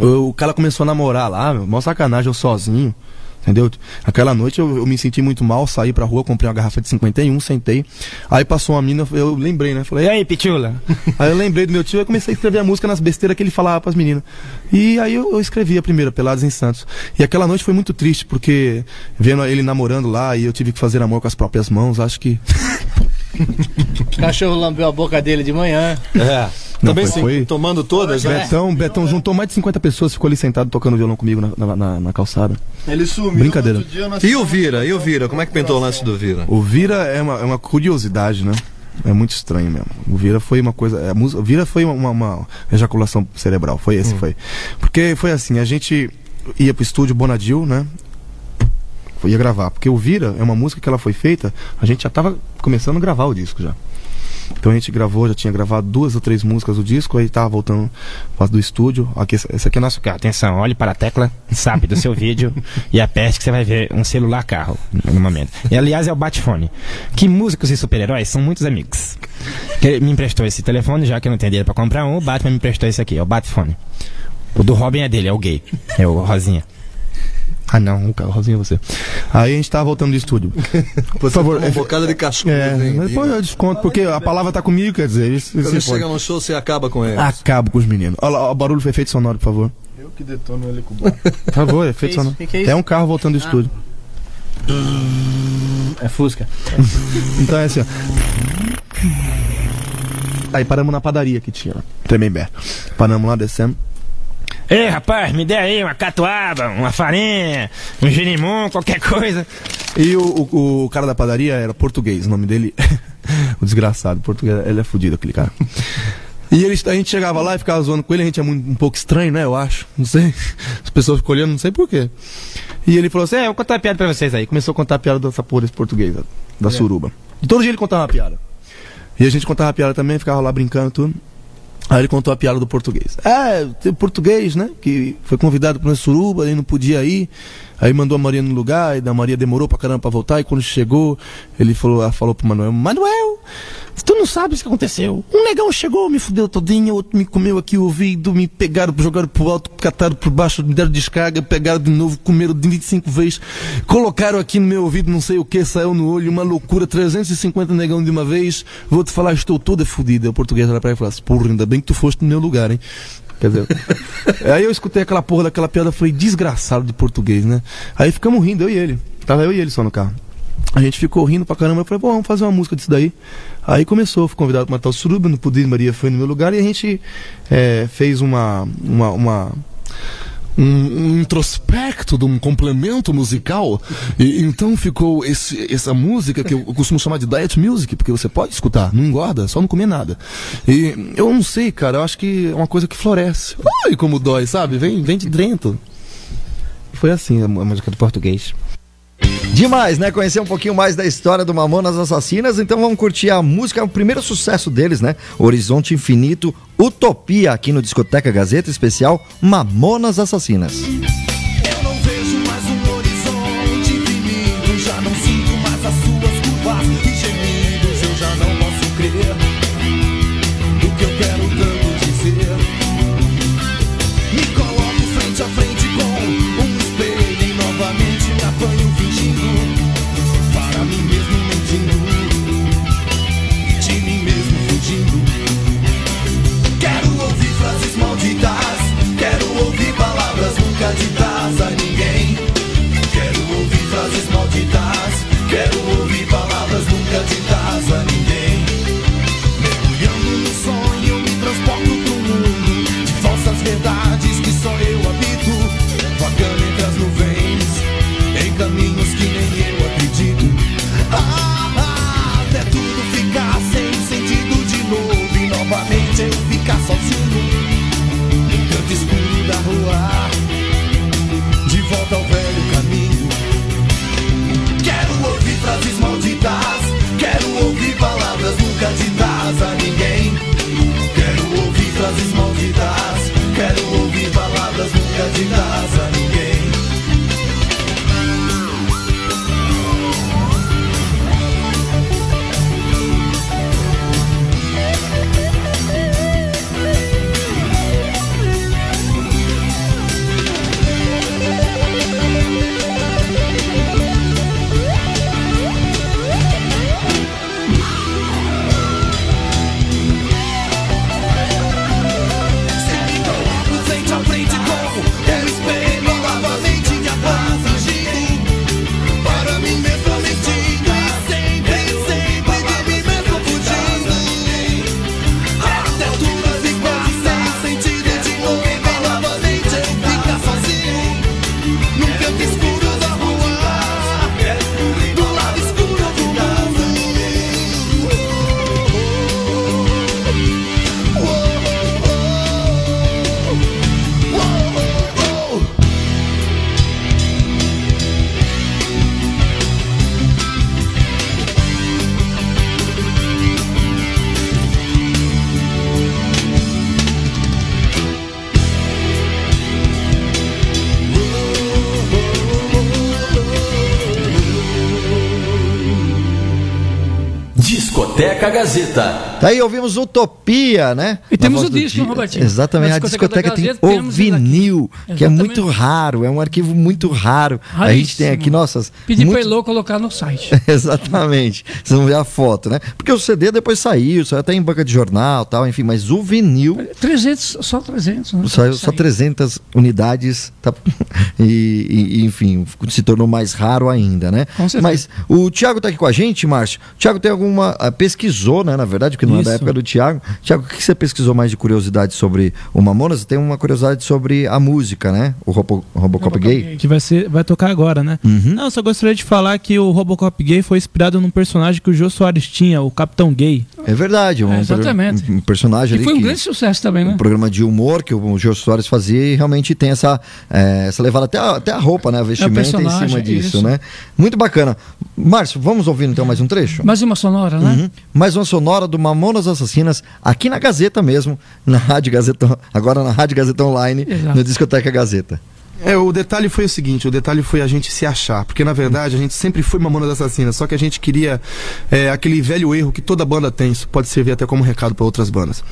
Speaker 2: o o cara começou a namorar lá, meu, mó sacanagem, eu sozinho. Entendeu? Aquela noite eu, eu me senti muito mal, saí pra rua, comprei uma garrafa de 51, sentei. Aí passou uma mina, eu lembrei, né? Falei,
Speaker 3: E aí, Pichula?
Speaker 2: Aí eu lembrei do meu tio e comecei a escrever a música nas besteiras que ele falava pras meninas. E aí eu, eu escrevi a primeira, Pelados em Santos. E aquela noite foi muito triste, porque vendo ele namorando lá e eu tive que fazer amor com as próprias mãos, acho que.
Speaker 17: O cachorro lambeu a boca dele de manhã.
Speaker 12: É.
Speaker 2: Não,
Speaker 12: Também
Speaker 2: foi-
Speaker 12: sim,
Speaker 2: foi-
Speaker 12: tomando todas, né?
Speaker 2: Betão, Betão juntou mais de 50 pessoas, ficou ali sentado tocando violão comigo na, na- na- na calçada.
Speaker 16: Ele sumiu.
Speaker 2: Brincadeira.
Speaker 16: no outro dia, nós
Speaker 12: E o Vira? E o Vira? Como é que pintou o lance do Vira?
Speaker 2: O Vira é uma, é uma curiosidade, né? É muito estranho mesmo. O Vira foi uma coisa. A música, o Vira foi uma, uma- uma ejaculação cerebral. Foi esse, foi. Porque foi assim, a gente ia pro estúdio Bonadil, né? Ia gravar. Porque o Vira é uma música que ela foi feita, a gente já tava começando a gravar o disco já. Então a gente gravou, já tinha gravado duas ou três músicas do disco, aí tava voltando do estúdio. Aqui, esse aqui é nosso carro.
Speaker 3: Atenção, olhe para a tecla SAP do seu vídeo e aperte que você vai ver um celular carro no momento. E aliás é o Batfone. Que músicos e super-heróis são muitos amigos. Que me emprestou esse telefone, já que eu não tenho dinheiro pra comprar um, o Batman me emprestou esse aqui, é o Batfone. O do Robin é dele, é o gay. É o Rosinha.
Speaker 2: Ah não, o carro rosinho é você. Aí a gente tava voltando do estúdio. Por favor,
Speaker 12: Uma bocada de cachorro.
Speaker 2: É, depois eu desconto, porque a palavra tá comigo, quer dizer, isso,
Speaker 12: Quando
Speaker 2: isso pode.
Speaker 12: chega no show, você acaba com ele.
Speaker 2: Acabo com os meninos. Olha lá, o barulho foi efeito sonoro, por favor.
Speaker 16: Eu que detono ele com o bar.
Speaker 2: Por favor, efeito sonoro.
Speaker 17: Que que é
Speaker 2: é um carro voltando do estúdio.
Speaker 17: É Fusca.
Speaker 2: Então é assim, ó. Aí paramos na padaria que tinha lá, Tremembé. Paramos lá, descemos.
Speaker 3: Ei, rapaz, me dê aí uma catuaba, uma farinha, um girimum, qualquer coisa.
Speaker 2: E o, o, o cara da padaria era português, o nome dele. o desgraçado, português, ele é fudido aquele cara. E ele, a gente chegava lá e ficava zoando com ele, a gente é muito, um pouco estranho, né? Eu acho. Não sei. As pessoas ficam olhando, não sei porquê. E ele falou assim: É, eu vou contar uma piada pra vocês aí. Começou a contar a piada dessa porra desse português, da, da suruba. E todo dia ele contava uma piada. E a gente contava a piada também, ficava lá brincando tudo. Aí ele contou a piada do português. É, tem o português, né? Que foi convidado para uma suruba, ele não podia ir. Aí mandou a Maria no lugar, e a Maria demorou pra caramba pra voltar. E quando chegou, ele falou, falou pro Manuel: Manuel, tu não sabes o que aconteceu. Um negão chegou, me fudeu todinho, outro me comeu aqui o ouvido, me pegaram, jogaram pro alto, cataram por baixo, me deram descarga, pegaram de novo, comeram de 25 vezes, colocaram aqui no meu ouvido, não sei o que, saiu no olho, uma loucura, 350 negão de uma vez. Vou te falar, estou toda fodida. O português olha pra ele e fala assim: Porra, ainda bem que tu foste no meu lugar, hein? Quer dizer, aí eu escutei aquela porra daquela piada, falei, desgraçado de português, né? Aí ficamos rindo, eu e ele. Tava eu e ele só no carro. A gente ficou rindo pra caramba. Eu falei, bom, vamos fazer uma música disso daí. Aí começou, fui convidado pra matar o Suruba, não podia, Maria foi no meu lugar e a gente é, fez uma. uma, uma um, um introspecto de um complemento musical. E, então ficou esse, essa música que eu costumo chamar de diet music, porque você pode escutar, não engorda, só não comer nada. E eu não sei, cara, eu acho que é uma coisa que floresce. Ai, como dói, sabe? Vem, vem de dentro. Foi assim a música do português.
Speaker 10: Demais, né? Conhecer um pouquinho mais da história do Mamonas Assassinas, então vamos curtir a música, o primeiro sucesso deles, né? Horizonte Infinito, Utopia, aqui no Discoteca Gazeta Especial Mamonas Assassinas.
Speaker 14: Eu
Speaker 9: Gazeta.
Speaker 10: Daí ouvimos Utopia, né?
Speaker 11: E temos o disco,
Speaker 10: Di-
Speaker 11: Robertinho.
Speaker 10: Exatamente, a
Speaker 11: discoteca
Speaker 10: tem
Speaker 11: Gazeta,
Speaker 10: o vinil, que é muito raro, é um arquivo muito raro. A gente tem aqui, nossas.
Speaker 11: Pedi
Speaker 10: muito-
Speaker 11: pra Elô colocar no site.
Speaker 10: Exatamente. Vocês vão ver a foto, né? Porque o CD depois saiu, saiu até em banca de jornal tal, enfim, mas o vinil
Speaker 11: 300, só 300, né?
Speaker 10: saiu só 300 unidades, tá? e, e, enfim, se tornou mais raro ainda, né?
Speaker 11: Com certeza.
Speaker 10: Mas o Thiago tá aqui com a gente, Márcio. O Thiago tem alguma. ah, pesquisou, né? Na verdade, porque não é da
Speaker 1: Isso.
Speaker 10: época do Thiago. Thiago, o que que você pesquisou mais de curiosidade sobre o Mamonas? Você tem uma curiosidade sobre a música, né? O Robo, Robocop gay.
Speaker 1: Que vai, ser, vai tocar agora, né?
Speaker 10: Uhum.
Speaker 1: Não, eu só gostaria de falar que o Robocop gay foi inspirado num personagem que o Jô Soares tinha, o Capitão Gay.
Speaker 10: É verdade, um,
Speaker 11: É, exatamente.
Speaker 10: um personagem
Speaker 11: E
Speaker 10: ali
Speaker 11: foi um
Speaker 10: que-
Speaker 11: grande sucesso também, né?
Speaker 10: um programa de humor que o Gil Soares fazia e realmente tem essa, eh, essa levada até a, até a roupa, né? A vestimenta em
Speaker 11: personagem,
Speaker 10: cima disso,
Speaker 11: isso.
Speaker 10: né? Muito bacana. Márcio, vamos ouvir então mais um trecho?
Speaker 11: Mais uma sonora, né?
Speaker 10: Uhum. Mais uma sonora do Mamonas Assassinas, aqui na Gazeta mesmo, na Rádio Gazeta, agora na Rádio Gazeta Online,
Speaker 2: Exato.
Speaker 10: no Discoteca Gazeta.
Speaker 2: É, o detalhe foi o seguinte, o detalhe foi a gente se achar, porque na verdade a gente sempre foi Mamonas Assassinas, só que a gente queria é, aquele velho erro que toda banda tem, isso pode servir até como recado para outras bandas.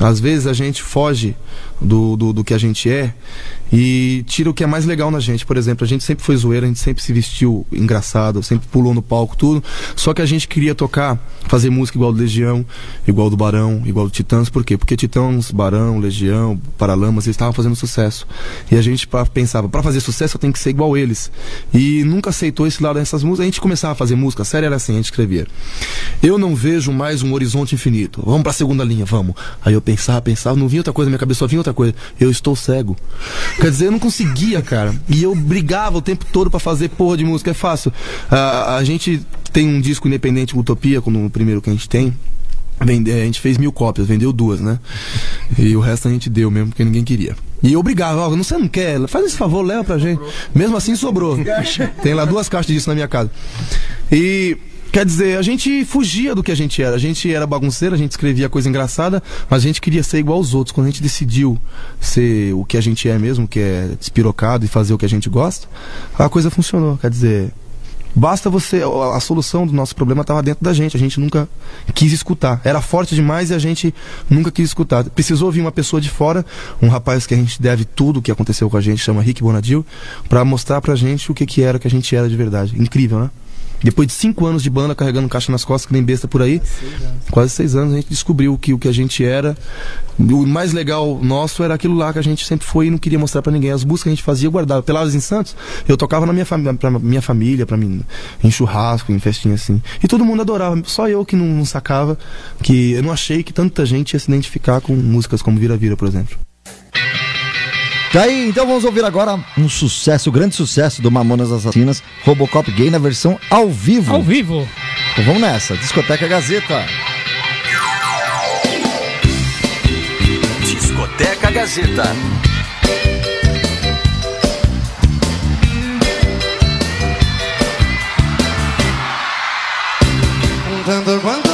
Speaker 2: Às vezes a gente foge do, do, do que a gente é e tira o que é mais legal na gente. Por exemplo, a gente sempre foi zoeira, a gente sempre se vestiu engraçado, sempre pulou no palco, tudo. Só que a gente queria tocar, fazer música igual do Legião, igual do Barão, igual do Titãs. Por quê? Porque Titãs, Barão, Legião, Paralamas, eles estavam fazendo sucesso. E a gente pra- pensava, para fazer sucesso eu tenho que ser igual eles. E nunca aceitou esse lado dessas músicas. A gente começava a fazer música, a série era assim, a gente escrevia. Eu não vejo mais um horizonte infinito. Vamos pra segunda linha, vamos. Aí eu pensava, pensava, não vinha outra coisa na minha cabeça, só vinha outra coisa. Eu estou cego. Quer dizer, eu não conseguia, cara. E eu brigava o tempo todo pra fazer porra de música. É fácil. A, a gente tem um disco independente, Utopia, como o primeiro que a gente tem. Vende- a gente fez mil cópias, vendeu duas, né? E o resto a gente deu mesmo, porque ninguém queria. E eu brigava, ó, você não quer? Faz esse favor, leva pra gente. Mesmo assim sobrou. Tem lá duas caixas disso na minha casa. E quer dizer, a gente fugia do que a gente era. A gente era bagunceiro, a gente escrevia coisa engraçada, mas a gente queria ser igual aos outros. Quando a gente decidiu ser o que a gente é mesmo, que é despirocado e fazer o que a gente gosta, a coisa funcionou. Quer dizer, Basta você. A a solução do nosso problema estava dentro da gente. A gente nunca quis escutar. Era forte demais e a gente nunca quis escutar. Precisou vir uma pessoa de fora, um rapaz que a gente deve tudo o que aconteceu com a gente, chama Rick Bonadil, para mostrar pra gente o que, que era que a gente era de verdade. Incrível, né? Depois de cinco anos de banda carregando caixa nas costas, que nem besta por aí, quase seis anos, a gente descobriu que o que a gente era. O mais legal nosso era aquilo lá que a gente sempre foi e não queria mostrar pra ninguém. As músicas que a gente fazia, eu guardava. Peladas em Santos, eu tocava na minha, pra minha família, pra mim, em churrasco, em festinha assim. E todo mundo adorava. Só eu que não, não sacava, que eu não achei que tanta gente ia se identificar com músicas como Vira Vira, por exemplo.
Speaker 10: Tá aí, então vamos ouvir agora um sucesso, grande sucesso do Mamonas Assassinas, Robocop Gay na versão ao vivo.
Speaker 11: Ao vivo.
Speaker 10: Então vamos nessa, Discoteca Gazeta.
Speaker 9: Discoteca Gazeta.
Speaker 4: Quanto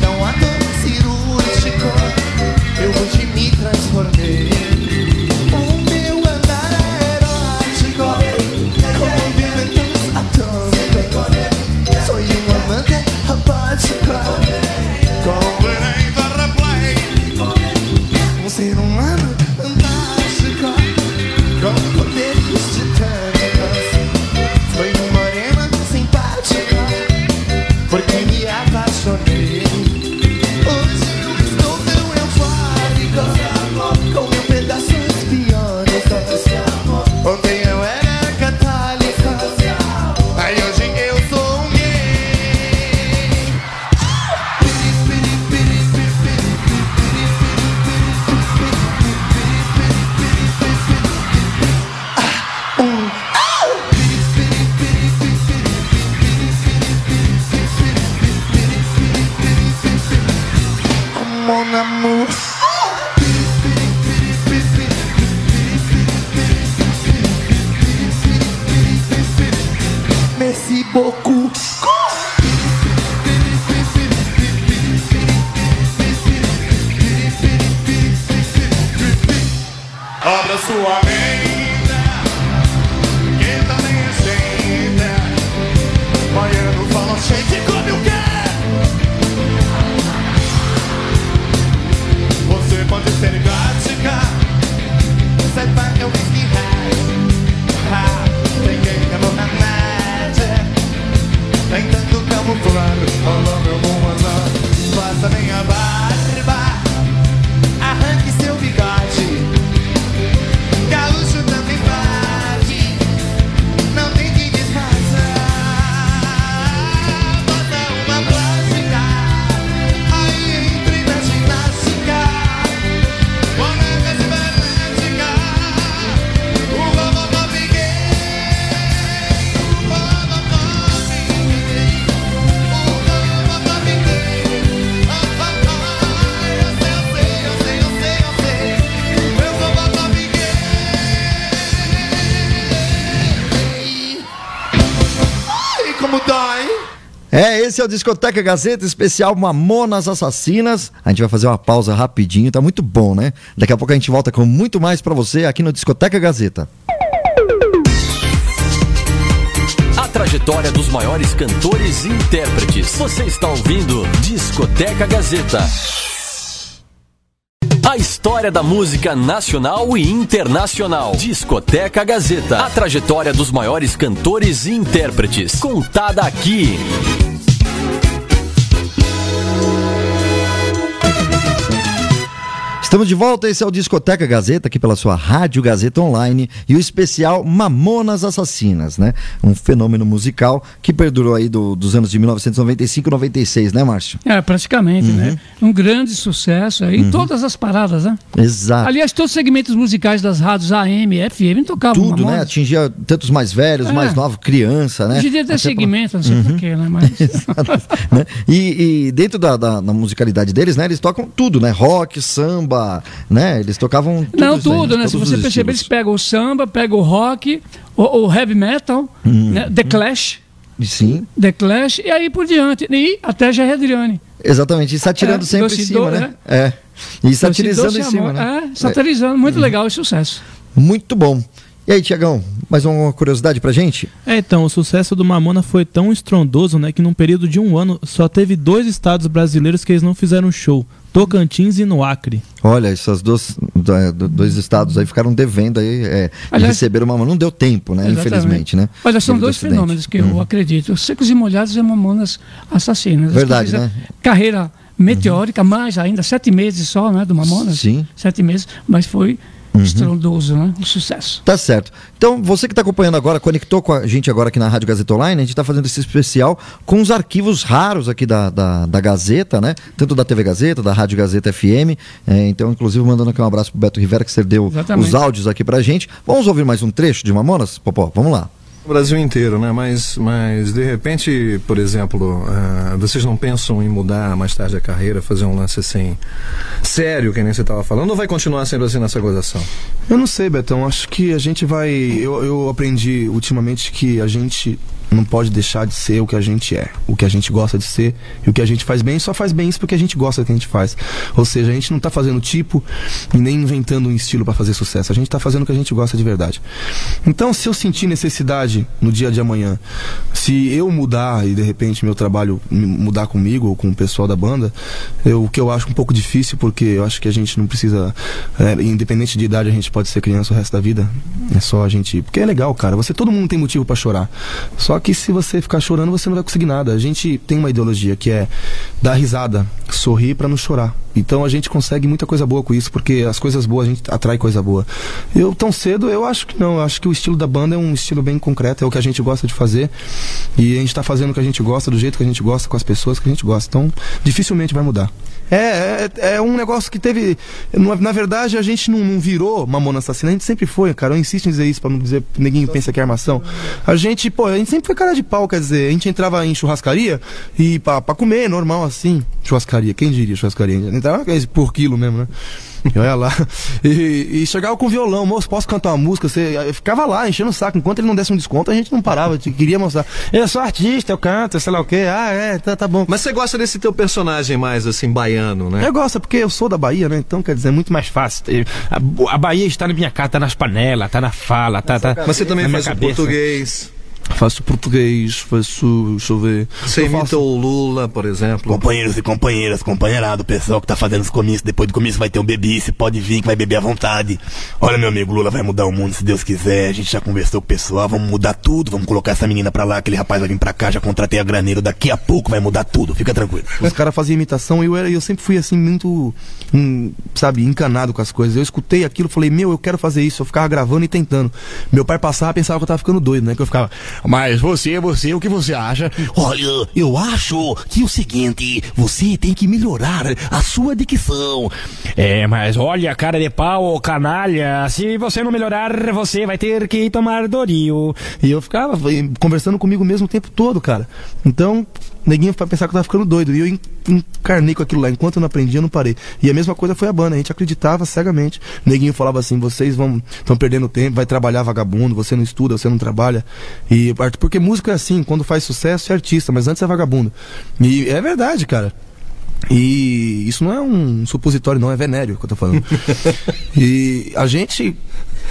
Speaker 4: esse é o
Speaker 10: Discoteca Gazeta especial Mamonas Assassinas. A gente vai fazer uma pausa rapidinho, tá muito bom, né? Daqui a pouco a gente volta com muito mais pra você aqui no Discoteca Gazeta.
Speaker 9: A trajetória dos maiores cantores e intérpretes. Você está ouvindo Discoteca Gazeta. A história da música nacional e internacional. Discoteca Gazeta. A trajetória dos maiores cantores e intérpretes. Contada aqui.
Speaker 10: Estamos de volta, esse é o Discoteca Gazeta, aqui pela sua Rádio Gazeta Online e o especial Mamonas Assassinas, né? Um fenômeno musical que perdurou aí do- dos anos de 1995 e 96, né, Márcio?
Speaker 11: É, praticamente,
Speaker 10: Uhum.
Speaker 11: né? Um grande sucesso aí em
Speaker 10: Uhum.
Speaker 11: todas as paradas, né?
Speaker 10: Exato.
Speaker 11: Aliás, todos os segmentos musicais das rádios AM, FM tocavam
Speaker 10: Tudo, né?
Speaker 11: Mamonas.
Speaker 10: Atingia tanto os mais velhos,
Speaker 11: É.
Speaker 10: mais novos, criança, né?
Speaker 11: Hoje em dia tem
Speaker 10: Até pra-
Speaker 11: segmento, não sei
Speaker 10: Uhum.
Speaker 11: porquê, né? Mas...
Speaker 10: né? E, e dentro da, da- da musicalidade deles, né? Eles tocam tudo, né? Rock, samba, né? Eles tocavam tudo
Speaker 11: Não,
Speaker 10: isso aí,
Speaker 11: tudo, né? Se você perceber, eles pegam o samba, pegam o rock, o, o heavy metal,
Speaker 10: Hum.
Speaker 11: né? The Clash,
Speaker 10: Sim,
Speaker 11: The Clash, e aí por diante. E até Jair Adriane.
Speaker 10: exatamente. E satirando
Speaker 11: É,
Speaker 10: sempre em cima,
Speaker 11: do-
Speaker 10: né? É. E satirizando em cima,
Speaker 11: Amor.
Speaker 10: né?
Speaker 11: É, satirizando. Muito legal e sucesso.
Speaker 10: Muito bom. E aí, Tiagão, mais uma curiosidade pra gente?
Speaker 1: É, então, o sucesso do Mamona foi tão estrondoso, né, que num período de um ano só teve dois estados brasileiros que eles não fizeram show, Tocantins e no Acre.
Speaker 10: Olha, esses dois, do- do- dois estados aí ficaram devendo aí, é, de
Speaker 11: Aliás-
Speaker 10: receber uma mão. Não deu tempo, né?
Speaker 11: Exatamente.
Speaker 10: Infelizmente, né?
Speaker 11: Olha, são dois fenômenos que eu
Speaker 10: Uhum.
Speaker 11: acredito. Secos e Molhados e Mamonas Assassinas.
Speaker 10: Verdade, né?
Speaker 11: Carreira meteórica, mais ainda, sete meses só, né, do Mamonas.
Speaker 10: Sim.
Speaker 11: Sete meses, mas foi
Speaker 10: Uhum.
Speaker 11: estrondoso, né? Um sucesso.
Speaker 10: Tá certo. Então, você que está acompanhando agora, conectou com a gente agora aqui na Rádio Gazeta Online, a gente está fazendo esse especial com os arquivos raros aqui da, da, da Gazeta, né? Tanto da TV Gazeta, da Rádio Gazeta FM. É, então, inclusive, mandando aqui um abraço pro Beto Rivera, que cedeu
Speaker 12: Exatamente.
Speaker 10: os áudios aqui pra gente. Vamos ouvir mais um trecho de Mamonas? Popó, vamos lá.
Speaker 12: O Brasil inteiro, né? Mas, mas de repente, por exemplo, ah, vocês não pensam em mudar mais tarde a carreira, fazer um lance assim sério, que nem você estava falando, ou vai continuar sendo assim nessa gozação?
Speaker 2: Eu não sei, Betão. Acho que a gente vai. Eu, eu aprendi ultimamente que a gente não pode deixar de ser o que a gente é, o que a gente gosta de ser e o que a gente faz bem, só faz bem isso porque a gente gosta do que a gente faz. Ou seja, a gente não tá fazendo tipo e nem inventando um estilo para fazer sucesso. A gente tá fazendo o que a gente gosta de verdade. Então, se eu sentir necessidade no dia de amanhã, se eu mudar e de repente meu trabalho mudar comigo ou com o pessoal da banda, o que eu acho um pouco difícil porque eu acho que a gente não precisa, é, independente de idade, a gente pode ser criança o resto da vida. É só a gente, porque é legal, cara. Você todo mundo tem motivo para chorar. Só que se você ficar chorando, você não vai conseguir nada. A gente tem uma ideologia que é dar risada, sorrir para não chorar. Então a gente consegue muita coisa boa com isso, porque as coisas boas a gente atrai coisa boa. Eu tão cedo, eu acho que não. Eu acho que o estilo da banda é um estilo bem concreto, é o que a gente gosta de fazer. E a gente tá fazendo o que a gente gosta, do jeito que a gente gosta, com as pessoas que a gente gosta. Então, dificilmente vai mudar. É, é, é um negócio que teve. Na na verdade, a gente não, não virou mamona assassina, a gente sempre foi, cara. Eu insisto em dizer isso pra não dizer ninguém pensa que é armação. A gente, pô, a gente sempre foi cara de pau, quer dizer, a gente entrava em churrascaria e pra, pra comer, normal assim. Churrascaria, quem diria churrascaria? A gente entrava por quilo mesmo, né? Eu ia lá. E, e chegava com violão, moço, posso cantar uma música? Você, eu ficava lá, enchendo o saco. Enquanto ele não desse um desconto, a gente não parava. Eu queria mostrar. Eu sou artista, eu canto, sei lá o quê. Ah, é, tá, tá bom.
Speaker 12: Mas você gosta desse teu personagem mais assim, baiano, né?
Speaker 2: Eu gosto, porque eu sou da Bahia, né? Então, quer dizer, é muito mais fácil. A, a Bahia está na minha cara, tá nas panelas, tá na fala, tá. tá
Speaker 12: Mas você também faz o
Speaker 2: cabeça.
Speaker 12: português.
Speaker 2: Faço português, faço. Deixa eu ver.
Speaker 12: Você imita
Speaker 2: faço-
Speaker 12: o Lula, por exemplo.
Speaker 3: Companheiros e companheiras, companheirado, pessoal que tá fazendo os comícios, depois do comício vai ter um bebice, pode vir que vai beber à vontade. Olha, meu amigo, Lula vai mudar o mundo se Deus quiser. A gente já conversou com o pessoal, vamos mudar tudo, vamos colocar essa menina pra lá, aquele rapaz vai vir pra cá, já contratei a graneiro, daqui a pouco vai mudar tudo, fica tranquilo.
Speaker 2: Os caras faziam imitação e eu, era, eu sempre fui assim, muito, hum, sabe, encanado com as coisas. Eu escutei aquilo falei, meu, eu quero fazer isso. Eu ficava gravando e tentando. Meu pai passava pensava que eu tava ficando doido, né? Que eu ficava,
Speaker 3: Mas você, você, o que você acha? Olha, eu acho que é o seguinte, você tem que melhorar a sua dicção.
Speaker 14: É, mas olha, cara de pau, canalha, se você não melhorar, você vai ter que tomar Doril.
Speaker 2: E eu ficava eh, conversando comigo mesmo o tempo todo, cara. Então, neguinho vai pensar que eu tava ficando doido. E eu en- encarnei com aquilo lá. Enquanto eu não aprendi, eu não parei. E a mesma coisa foi a banda. A gente acreditava cegamente. Neguinho falava assim: vocês vão estão perdendo tempo, vai trabalhar vagabundo, você não estuda, você não trabalha. E porque música é assim, quando faz sucesso é artista, mas antes é vagabundo. E é verdade, cara. E isso não é um supositório, não, é venéreo que eu tô falando. e a gente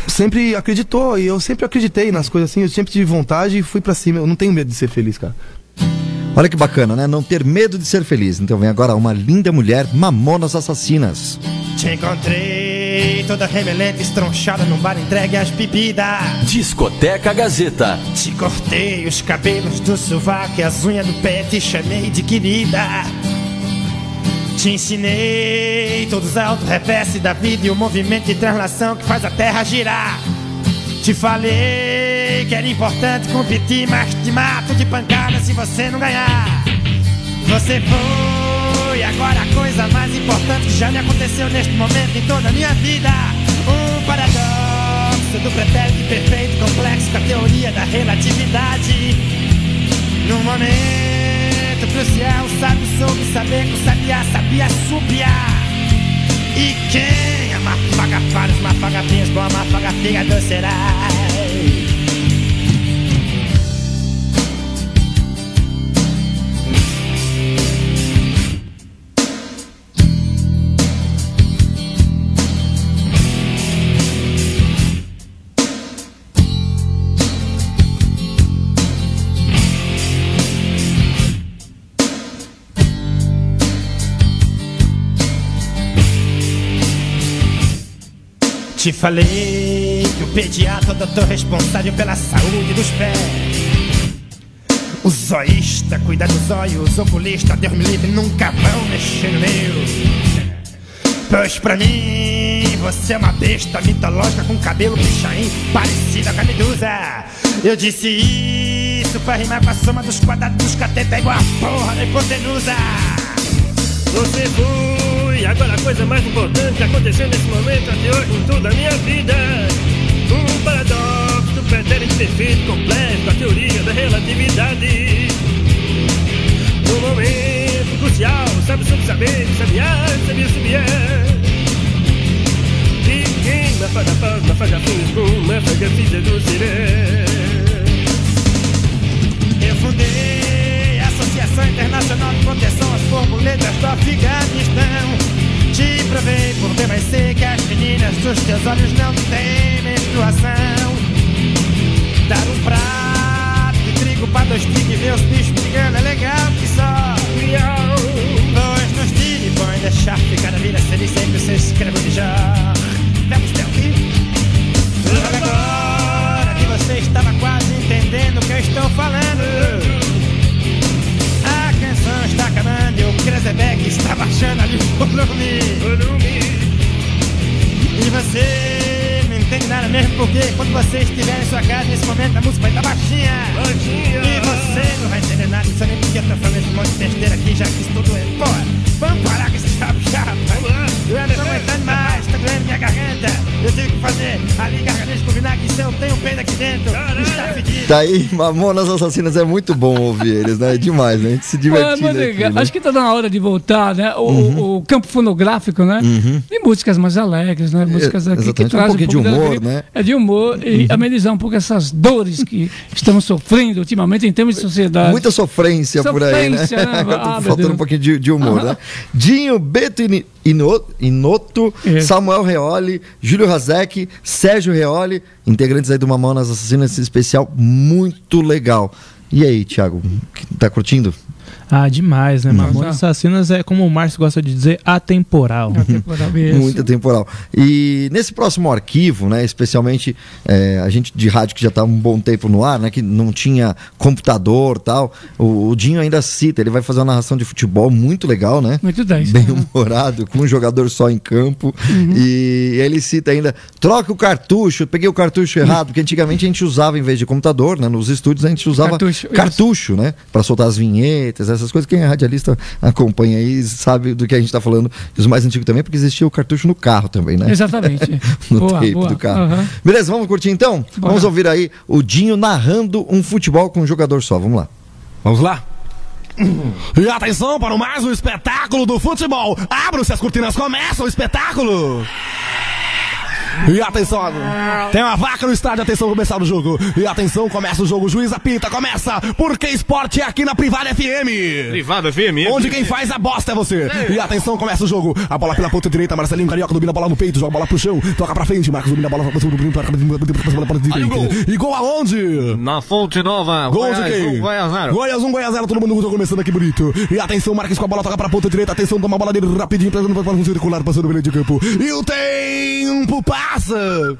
Speaker 2: sempre acreditou, e eu sempre acreditei nas coisas assim, eu sempre tive vontade e fui pra cima. Eu não tenho medo de ser feliz, cara.
Speaker 10: Olha que bacana, né? Não ter medo de ser feliz. Então vem agora uma linda mulher, Mamonas Assassinas.
Speaker 14: Te encontrei toda remelente, estronchada num bar entregue às bebidas.
Speaker 9: Discoteca Gazeta.
Speaker 14: Te cortei os cabelos do sovaco e as unhas do pé, te chamei de querida. Te ensinei todos os altos reverse da vida e o movimento de translação que faz a terra girar. Te falei que era importante competir, mas te mato de pancada se você não ganhar. Você foi agora a coisa mais importante que já me aconteceu neste momento em toda a minha vida. Um paradoxo do pretérito perfeito complexo com a teoria da relatividade. Num momento crucial, sábio soube saber que o sabiá sabia subiar. E quem amar paga faros, mas paga pinhas, bom amar Te falei que o pediatra o doutor responsável pela saúde dos pés. O zoísta cuida dos olhos, o oculista, Deus me livre, nunca vão mexer no meu. Pois pra mim, você é uma besta mitológica com cabelo pichain, parecida com a medusa. Eu disse isso pra rimar com a soma dos quadrados dos catetas igual a porra da hipotenusa.
Speaker 18: Você foi agora a coisa mais importante que aconteceu nesse momento até hoje em toda a minha vida. Um paradoxo do pretérito perfeito complexo da teoria da relatividade. No momento crucial, sabe sobre saber, sabiá, sabia, sabia. E quem na faga faz, na faga fez com, na faga fiz do seré.
Speaker 14: Eu fundei a Associação Internacional de Proteção às Borboletas do Afeganistão. Te provei por B mais C que as meninas dos teus olhos não têm menstruação. Dar um prato de trigo pra dois tigres e ver os bichos brigando é legal que só. Pois nos tire e põe deixar ficar na vida se ele sempre se escreve de já. Vamos ter aqui. Agora que você estava quase entendendo o que eu estou falando. Está acabando e o Krezebeck está baixando ali o volume. E você não entende nada mesmo porque quando você estiver em sua casa nesse momento a música vai estar baixinha. E você não vai entender nada, sabe nem porque eu tô falando esse monte de besteira aqui, já que isso tudo é. Bora, vamos parar com esse chapa chapa. Eu não tô aguentando mais, tá doendo minha garganta. Eu tive que fazer ali gargarejo com vinagre se eu tenho pena aqui dentro. Está fedido.
Speaker 10: Tá aí, Mamonas Assassinas é muito bom ouvir eles, né? É demais, né? A gente se
Speaker 11: mas
Speaker 10: aqui, né?
Speaker 11: Acho que tá na hora de voltar, né? O, o campo fonográfico, né?
Speaker 10: Uhum.
Speaker 11: E músicas mais alegres, né? Músicas aqui que
Speaker 10: exatamente, um
Speaker 11: trazem
Speaker 10: pouquinho de
Speaker 11: pouco da
Speaker 10: humor,
Speaker 11: alegria.
Speaker 10: né? Uhum.
Speaker 11: É de humor e amenizar um pouco essas dores que estamos sofrendo ultimamente em termos de sociedade.
Speaker 10: Muita sofrência, por aí, né?
Speaker 11: Sofrência, né? Ah,
Speaker 10: Faltando
Speaker 11: Deus.
Speaker 10: um pouquinho de, de humor, né? Dinho, Beto Inoto, Samuel Reoli, Júlio Razek, Sérgio Reoli, integrantes aí do Mamonas Assassinas, esse especial muito legal. E aí, Thiago, tá curtindo?
Speaker 1: Ah, demais, né? Mamonas Assassinas é, como o Márcio gosta de dizer, atemporal.
Speaker 10: Muito temporal. E nesse próximo arquivo, né, especialmente é, a gente de rádio que já está um bom tempo no ar, né, que não tinha computador tal, o, o Dinho ainda cita, ele vai fazer uma narração de futebol muito legal, né?
Speaker 11: Muito 10.
Speaker 10: Bem humorado, com um jogador só em campo.
Speaker 11: Uhum.
Speaker 10: E ele cita ainda: troca o cartucho. Peguei o cartucho errado, porque antigamente a gente usava, em vez de computador, né? Nos estúdios a gente usava
Speaker 11: Cartucho,
Speaker 10: cartucho, né? Para soltar as vinhetas, essas coisas. Quem é radialista acompanha aí sabe do que a gente está falando. Os mais antigos também, porque existia o cartucho no carro também, né?
Speaker 11: Exatamente.
Speaker 10: no
Speaker 11: Boa,
Speaker 10: tape
Speaker 11: boa.
Speaker 10: do carro.
Speaker 11: Aham.
Speaker 10: Beleza, vamos curtir então?
Speaker 11: Bora.
Speaker 10: Vamos ouvir aí o Dinho narrando um futebol com um jogador só. Vamos lá.
Speaker 2: Vamos lá. E atenção para mais um espetáculo do futebol. Abram-se as cortinas, começa o espetáculo. E atenção, tem uma vaca no estádio, atenção, começar o jogo. E atenção, começa o jogo, o juiz apita, começa, porque esporte é aqui na Privada FM.
Speaker 19: Privada FM.
Speaker 2: Onde quem faz a bosta é você. E atenção, começa o jogo. A bola pela ponta direita, Marcelinho Carioca domina a bola no peito, joga a bola pro chão, toca pra frente, Marcos domina a bola pra direita. E gol aonde?
Speaker 19: Na Fonte Nova.
Speaker 2: Gol de quem?
Speaker 19: Goiás zero.
Speaker 2: Goiás 1, Goiás 0, todo mundo começando aqui bonito. E atenção, Marques com a bola, toca pra ponta direita. Atenção, toma a bola dele rapidinho, para um circular, passando pelo meio de campo. E o tempo passa. 吓死！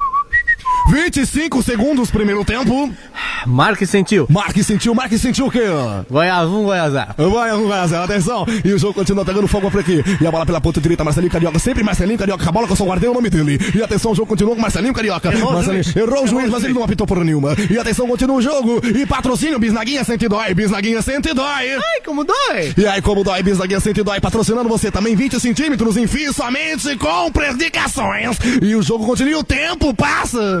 Speaker 2: 25 segundos, primeiro tempo.
Speaker 19: Marque sentiu.
Speaker 2: Marques sentiu, Marques sentiu o quê?
Speaker 19: Goiás 1, Goiás 0.
Speaker 2: Goiás 1, Goiás 0, atenção. E o jogo continua pegando fogo por aqui. E a bola pela ponta direita, Marcelinho Carioca. Sempre Marcelinho Carioca a bola, que eu só guardei o nome dele. E atenção, o jogo continua com Marcelinho Carioca.
Speaker 19: Errou o
Speaker 2: Marcelinho,
Speaker 19: juiz.
Speaker 2: errou o juiz, mas ele não apitou por nenhuma. E atenção, continua o jogo. E patrocínio, Bisnaguinha sente dói. Bisnaguinha sente dói.
Speaker 19: Ai, como dói.
Speaker 2: E aí, como dói, Bisnaguinha sente dói, patrocinando você também 20 centímetros em fio somente com predicações. E o jogo continua, e o tempo passa.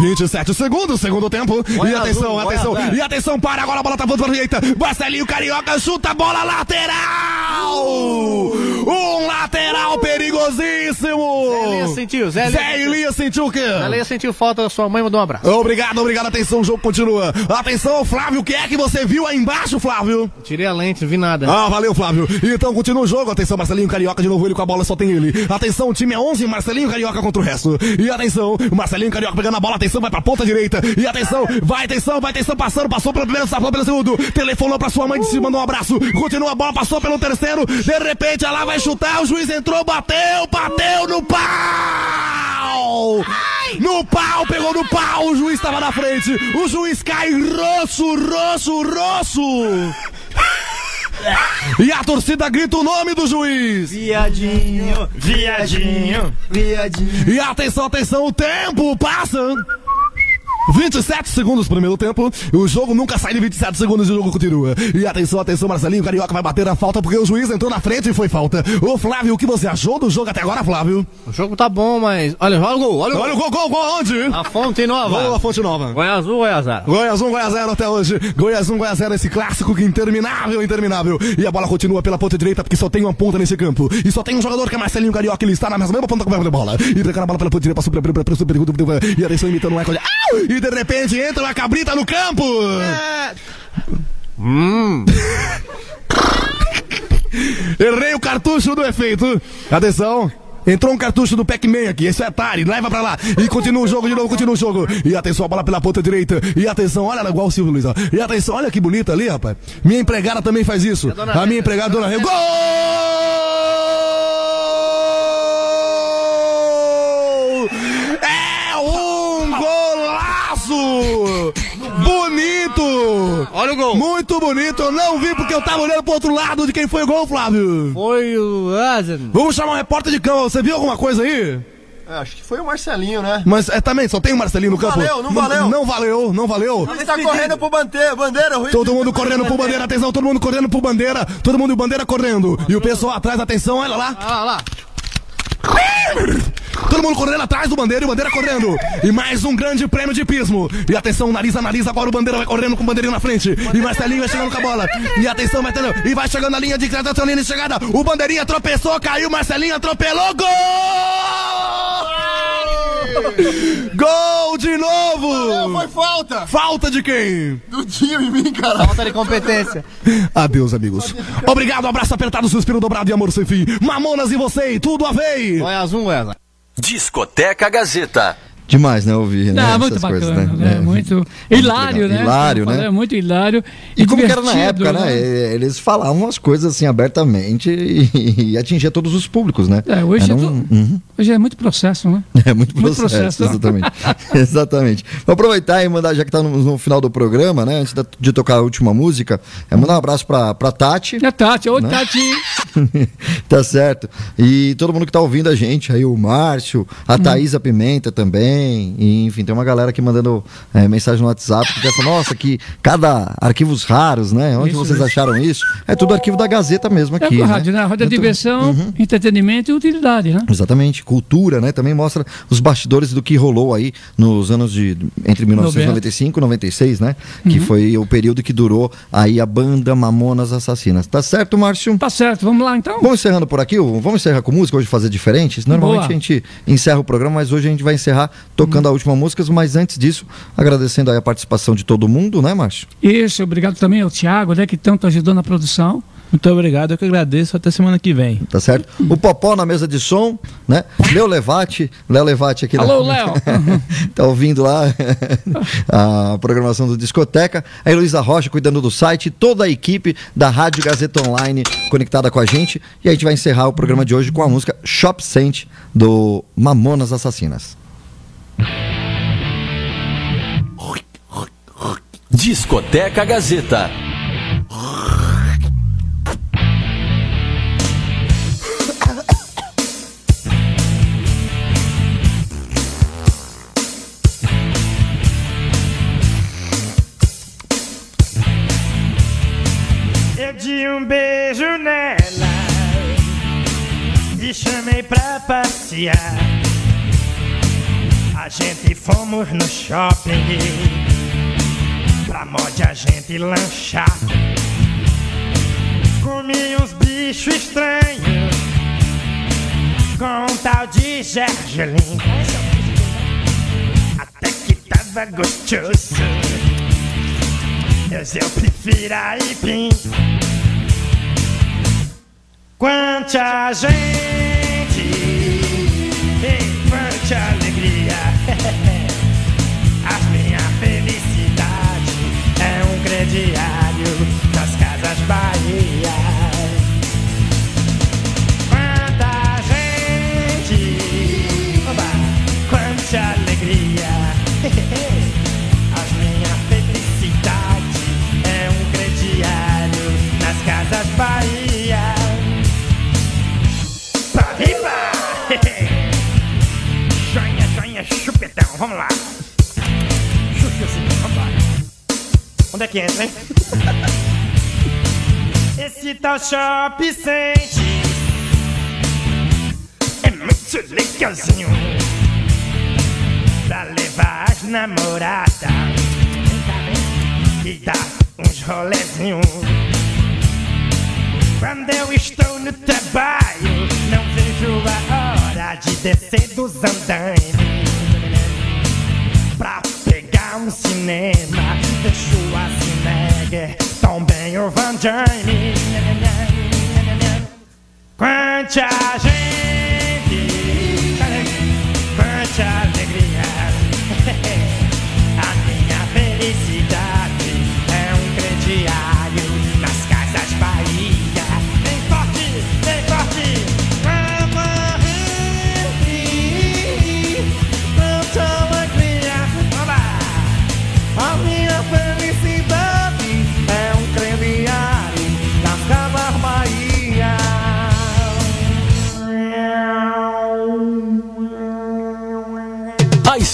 Speaker 2: 27 segundos, segundo tempo. e atenção,
Speaker 19: um,
Speaker 2: atenção.
Speaker 19: Zero.
Speaker 2: E atenção, para agora a bola tá voltando pra direita. Marcelinho Carioca chuta a bola lateral. Um lateral perigosíssimo.
Speaker 19: Zé Elias sentiu, Zé Elias
Speaker 2: Zé
Speaker 19: sentiu.
Speaker 2: Elias sentiu o quê?
Speaker 19: Zé Elias sentiu falta da sua mãe, mandou um abraço.
Speaker 2: Obrigado, obrigado. Atenção, o jogo continua. Atenção, Flávio, o que é que você viu aí embaixo, Flávio?
Speaker 19: Tirei a lente, não vi nada.
Speaker 2: Ah, valeu, Flávio. Então continua o jogo. Atenção, Marcelinho Carioca de novo, ele com a bola, só tem ele. Atenção, o time é 11, Marcelinho Carioca contra o resto. E atenção, Marcelinho Carioca pegando a bola, atenção, vai pra ponta direita. E atenção, vai, atenção, vai, atenção, passando, passou pelo primeiro, passou pelo segundo. Telefonou pra sua mãe, disse, mandou um abraço. Continua a bola, passou pelo terceiro. De repente, ela vai chutar, o juiz entrou, bateu, bateu no pau! No pau, pegou no pau, o juiz tava na frente. O juiz cai roxo, roxo, roxo. E a torcida grita o nome do juiz.
Speaker 19: Viadinho,
Speaker 14: viadinho,
Speaker 19: viadinho.
Speaker 2: E atenção, atenção, o tempo passa. 27 segundos pro primeiro tempo. O jogo nunca sai de 27 segundos e o jogo continua. E atenção, atenção, Marcelinho Carioca vai bater a falta porque o juiz entrou na frente e foi falta. Ô Flávio, o que você achou do jogo até agora, Flávio?
Speaker 19: O jogo tá bom, mas. Olha, olha o gol, olha o gol.
Speaker 2: Olha o gol, gol, gol, onde?
Speaker 19: A Fonte Nova.
Speaker 2: Gol, a Fonte Nova.
Speaker 19: Goiás 1, Goiás 0.
Speaker 2: Goiás 1, Goiás 0 até hoje. Goiás 1, Goiás 0, esse clássico que é interminável, interminável. E a bola continua pela ponta direita, porque só tem uma ponta nesse campo. E só tem um jogador que é Marcelinho Carioca, ele está na mesma ponta com a bola. E tocando a bola pela ponta direita, passou pela E atenção, imitando o eco. olha. E de repente entra uma cabrita no campo.
Speaker 19: Hum.
Speaker 2: Errei o cartucho do efeito. Atenção. Entrou um cartucho do Pac-Man aqui, esse é Atari, leva pra lá. E continua o jogo de novo, continua o jogo. E atenção, a bola pela ponta direita. E atenção, olha igual o Silvio Luiz, ó. E atenção, olha que bonita ali, rapaz. Minha empregada também faz isso. A minha empregada, dona. Gol! É um golaço! Bonito!
Speaker 19: Olha o gol.
Speaker 2: Muito bonito, eu não vi porque eu tava olhando pro outro lado de quem foi o gol, Flávio.
Speaker 19: Foi o Lázaro.
Speaker 2: Vamos chamar um repórter de campo, você viu alguma coisa aí?
Speaker 15: É, acho que foi o Marcelinho, né?
Speaker 2: Mas é, também, só tem o Marcelinho no campo.
Speaker 15: valeu, não valeu.
Speaker 2: Não valeu, não valeu.
Speaker 15: Ele tá correndo pro bandeira, bandeira, Rui.
Speaker 2: Todo mundo correndo pro bandeira, atenção, todo mundo correndo pro bandeira, todo mundo e bandeira correndo. E o pessoal atrás, atenção, olha lá.
Speaker 19: Ah lá.
Speaker 15: Todo mundo correndo atrás do Bandeira e o Bandeira correndo. E mais um grande prêmio de pismo. E atenção, nariz a nariz, agora o Bandeira vai correndo com o Bandeirinho na frente. E Marcelinho vai chegando com a bola. E atenção, vai tendo, e vai chegando na linha de criação, linha de chegada. O Bandeirinha tropeçou, caiu, Marcelinho atropelou, gol! Gol de novo!
Speaker 20: Não, foi falta!
Speaker 15: Falta de quem?
Speaker 20: Do em mim, cara.
Speaker 17: Falta de competência.
Speaker 15: Adeus, amigos. Obrigado, abraço apertado, suspiro dobrado e amor sem fim. Mamonas e você, tudo a ver.
Speaker 17: Goiás 1, Goiás.
Speaker 9: Discoteca Gazeta.
Speaker 10: Demais, né, ouvir, né?
Speaker 11: Ah, muito
Speaker 10: essas
Speaker 11: bacana,
Speaker 10: coisas, né?
Speaker 11: é, muito hilário, né?
Speaker 10: Hilário,
Speaker 11: Como
Speaker 10: né?
Speaker 11: É muito hilário.
Speaker 10: E, como que era na época, né? E- Eles falavam as coisas assim abertamente e, e atingia todos os públicos, né?
Speaker 11: É, hoje, é,
Speaker 10: um- Uhum.
Speaker 11: hoje é muito processo, né?
Speaker 10: É muito processo,
Speaker 11: Muito processo. né?
Speaker 10: exatamente. exatamente. Vou aproveitar e mandar, já que tá no, no final do programa, né? Antes da- de tocar a última música, é mandar um abraço pra, pra Tati.
Speaker 11: É Tati, oi
Speaker 10: Né?
Speaker 11: Tati.
Speaker 10: tá certo. E todo mundo que tá ouvindo a gente, aí o Márcio, a Thaísa Pimenta também, e, enfim, tem uma galera aqui mandando é, mensagem no WhatsApp que falar, nossa, que cada arquivos raros, né? Onde
Speaker 11: Isso,
Speaker 10: vocês
Speaker 11: isso.
Speaker 10: acharam isso? É tudo arquivo da Gazeta mesmo
Speaker 11: É
Speaker 10: aqui.
Speaker 11: a
Speaker 10: né?
Speaker 11: rádio, né? Rádio é
Speaker 10: Muito-
Speaker 11: diversão, entretenimento e utilidade, né?
Speaker 10: Exatamente, cultura, né? Também mostra os bastidores do que rolou aí nos anos de entre 1995 e 96, né? Que
Speaker 11: Uhum.
Speaker 10: foi o período que durou aí a banda Mamonas Assassinas. Tá certo, Márcio?
Speaker 11: Tá certo, vamos lá então.
Speaker 10: Vamos encerrando por aqui? Vamos encerrar com música hoje fazer diferente? Normalmente
Speaker 11: Boa.
Speaker 10: a gente encerra o programa, mas hoje a gente vai encerrar tocando a última música, mas antes disso, agradecendo aí a participação de todo mundo, né, Márcio?
Speaker 11: Isso, obrigado também ao Thiago, né, que tanto ajudou na produção.
Speaker 1: Muito obrigado, eu que agradeço. Até semana que vem.
Speaker 10: Tá certo? O Popó na mesa de som, né? Léo Levati, Léo Levati aqui
Speaker 11: Alô,
Speaker 10: na...
Speaker 11: Léo.
Speaker 10: tá ouvindo lá a programação do Discoteca. A Heloísa Rocha cuidando do site, toda a equipe da Rádio Gazeta Online conectada com a gente. E a gente vai encerrar o programa de hoje com a música Shop Sent do Mamonas Assassinas.
Speaker 9: Discoteca Gazeta.
Speaker 14: Eu dei um beijo nela e chamei pra passear. A gente fomos no shopping pra mod a gente lanchar. Comi uns bichos estranhos com um tal de gergelim. Até que tava gostoso. Mas eu prefiro a Ipim. Quanta gente alegria. A minha felicidade é um crediário das casas Bahia. Onde que entra, hein? Esse tal shop sente é muito legalzinho pra levar as namoradas e dar uns rolezinhos. Quando eu estou no trabalho, não vejo a hora de descer dos andaimes pegar um cinema. Deixo a Cinegger, também o Van Damme. Quanta gente, quanta alegria.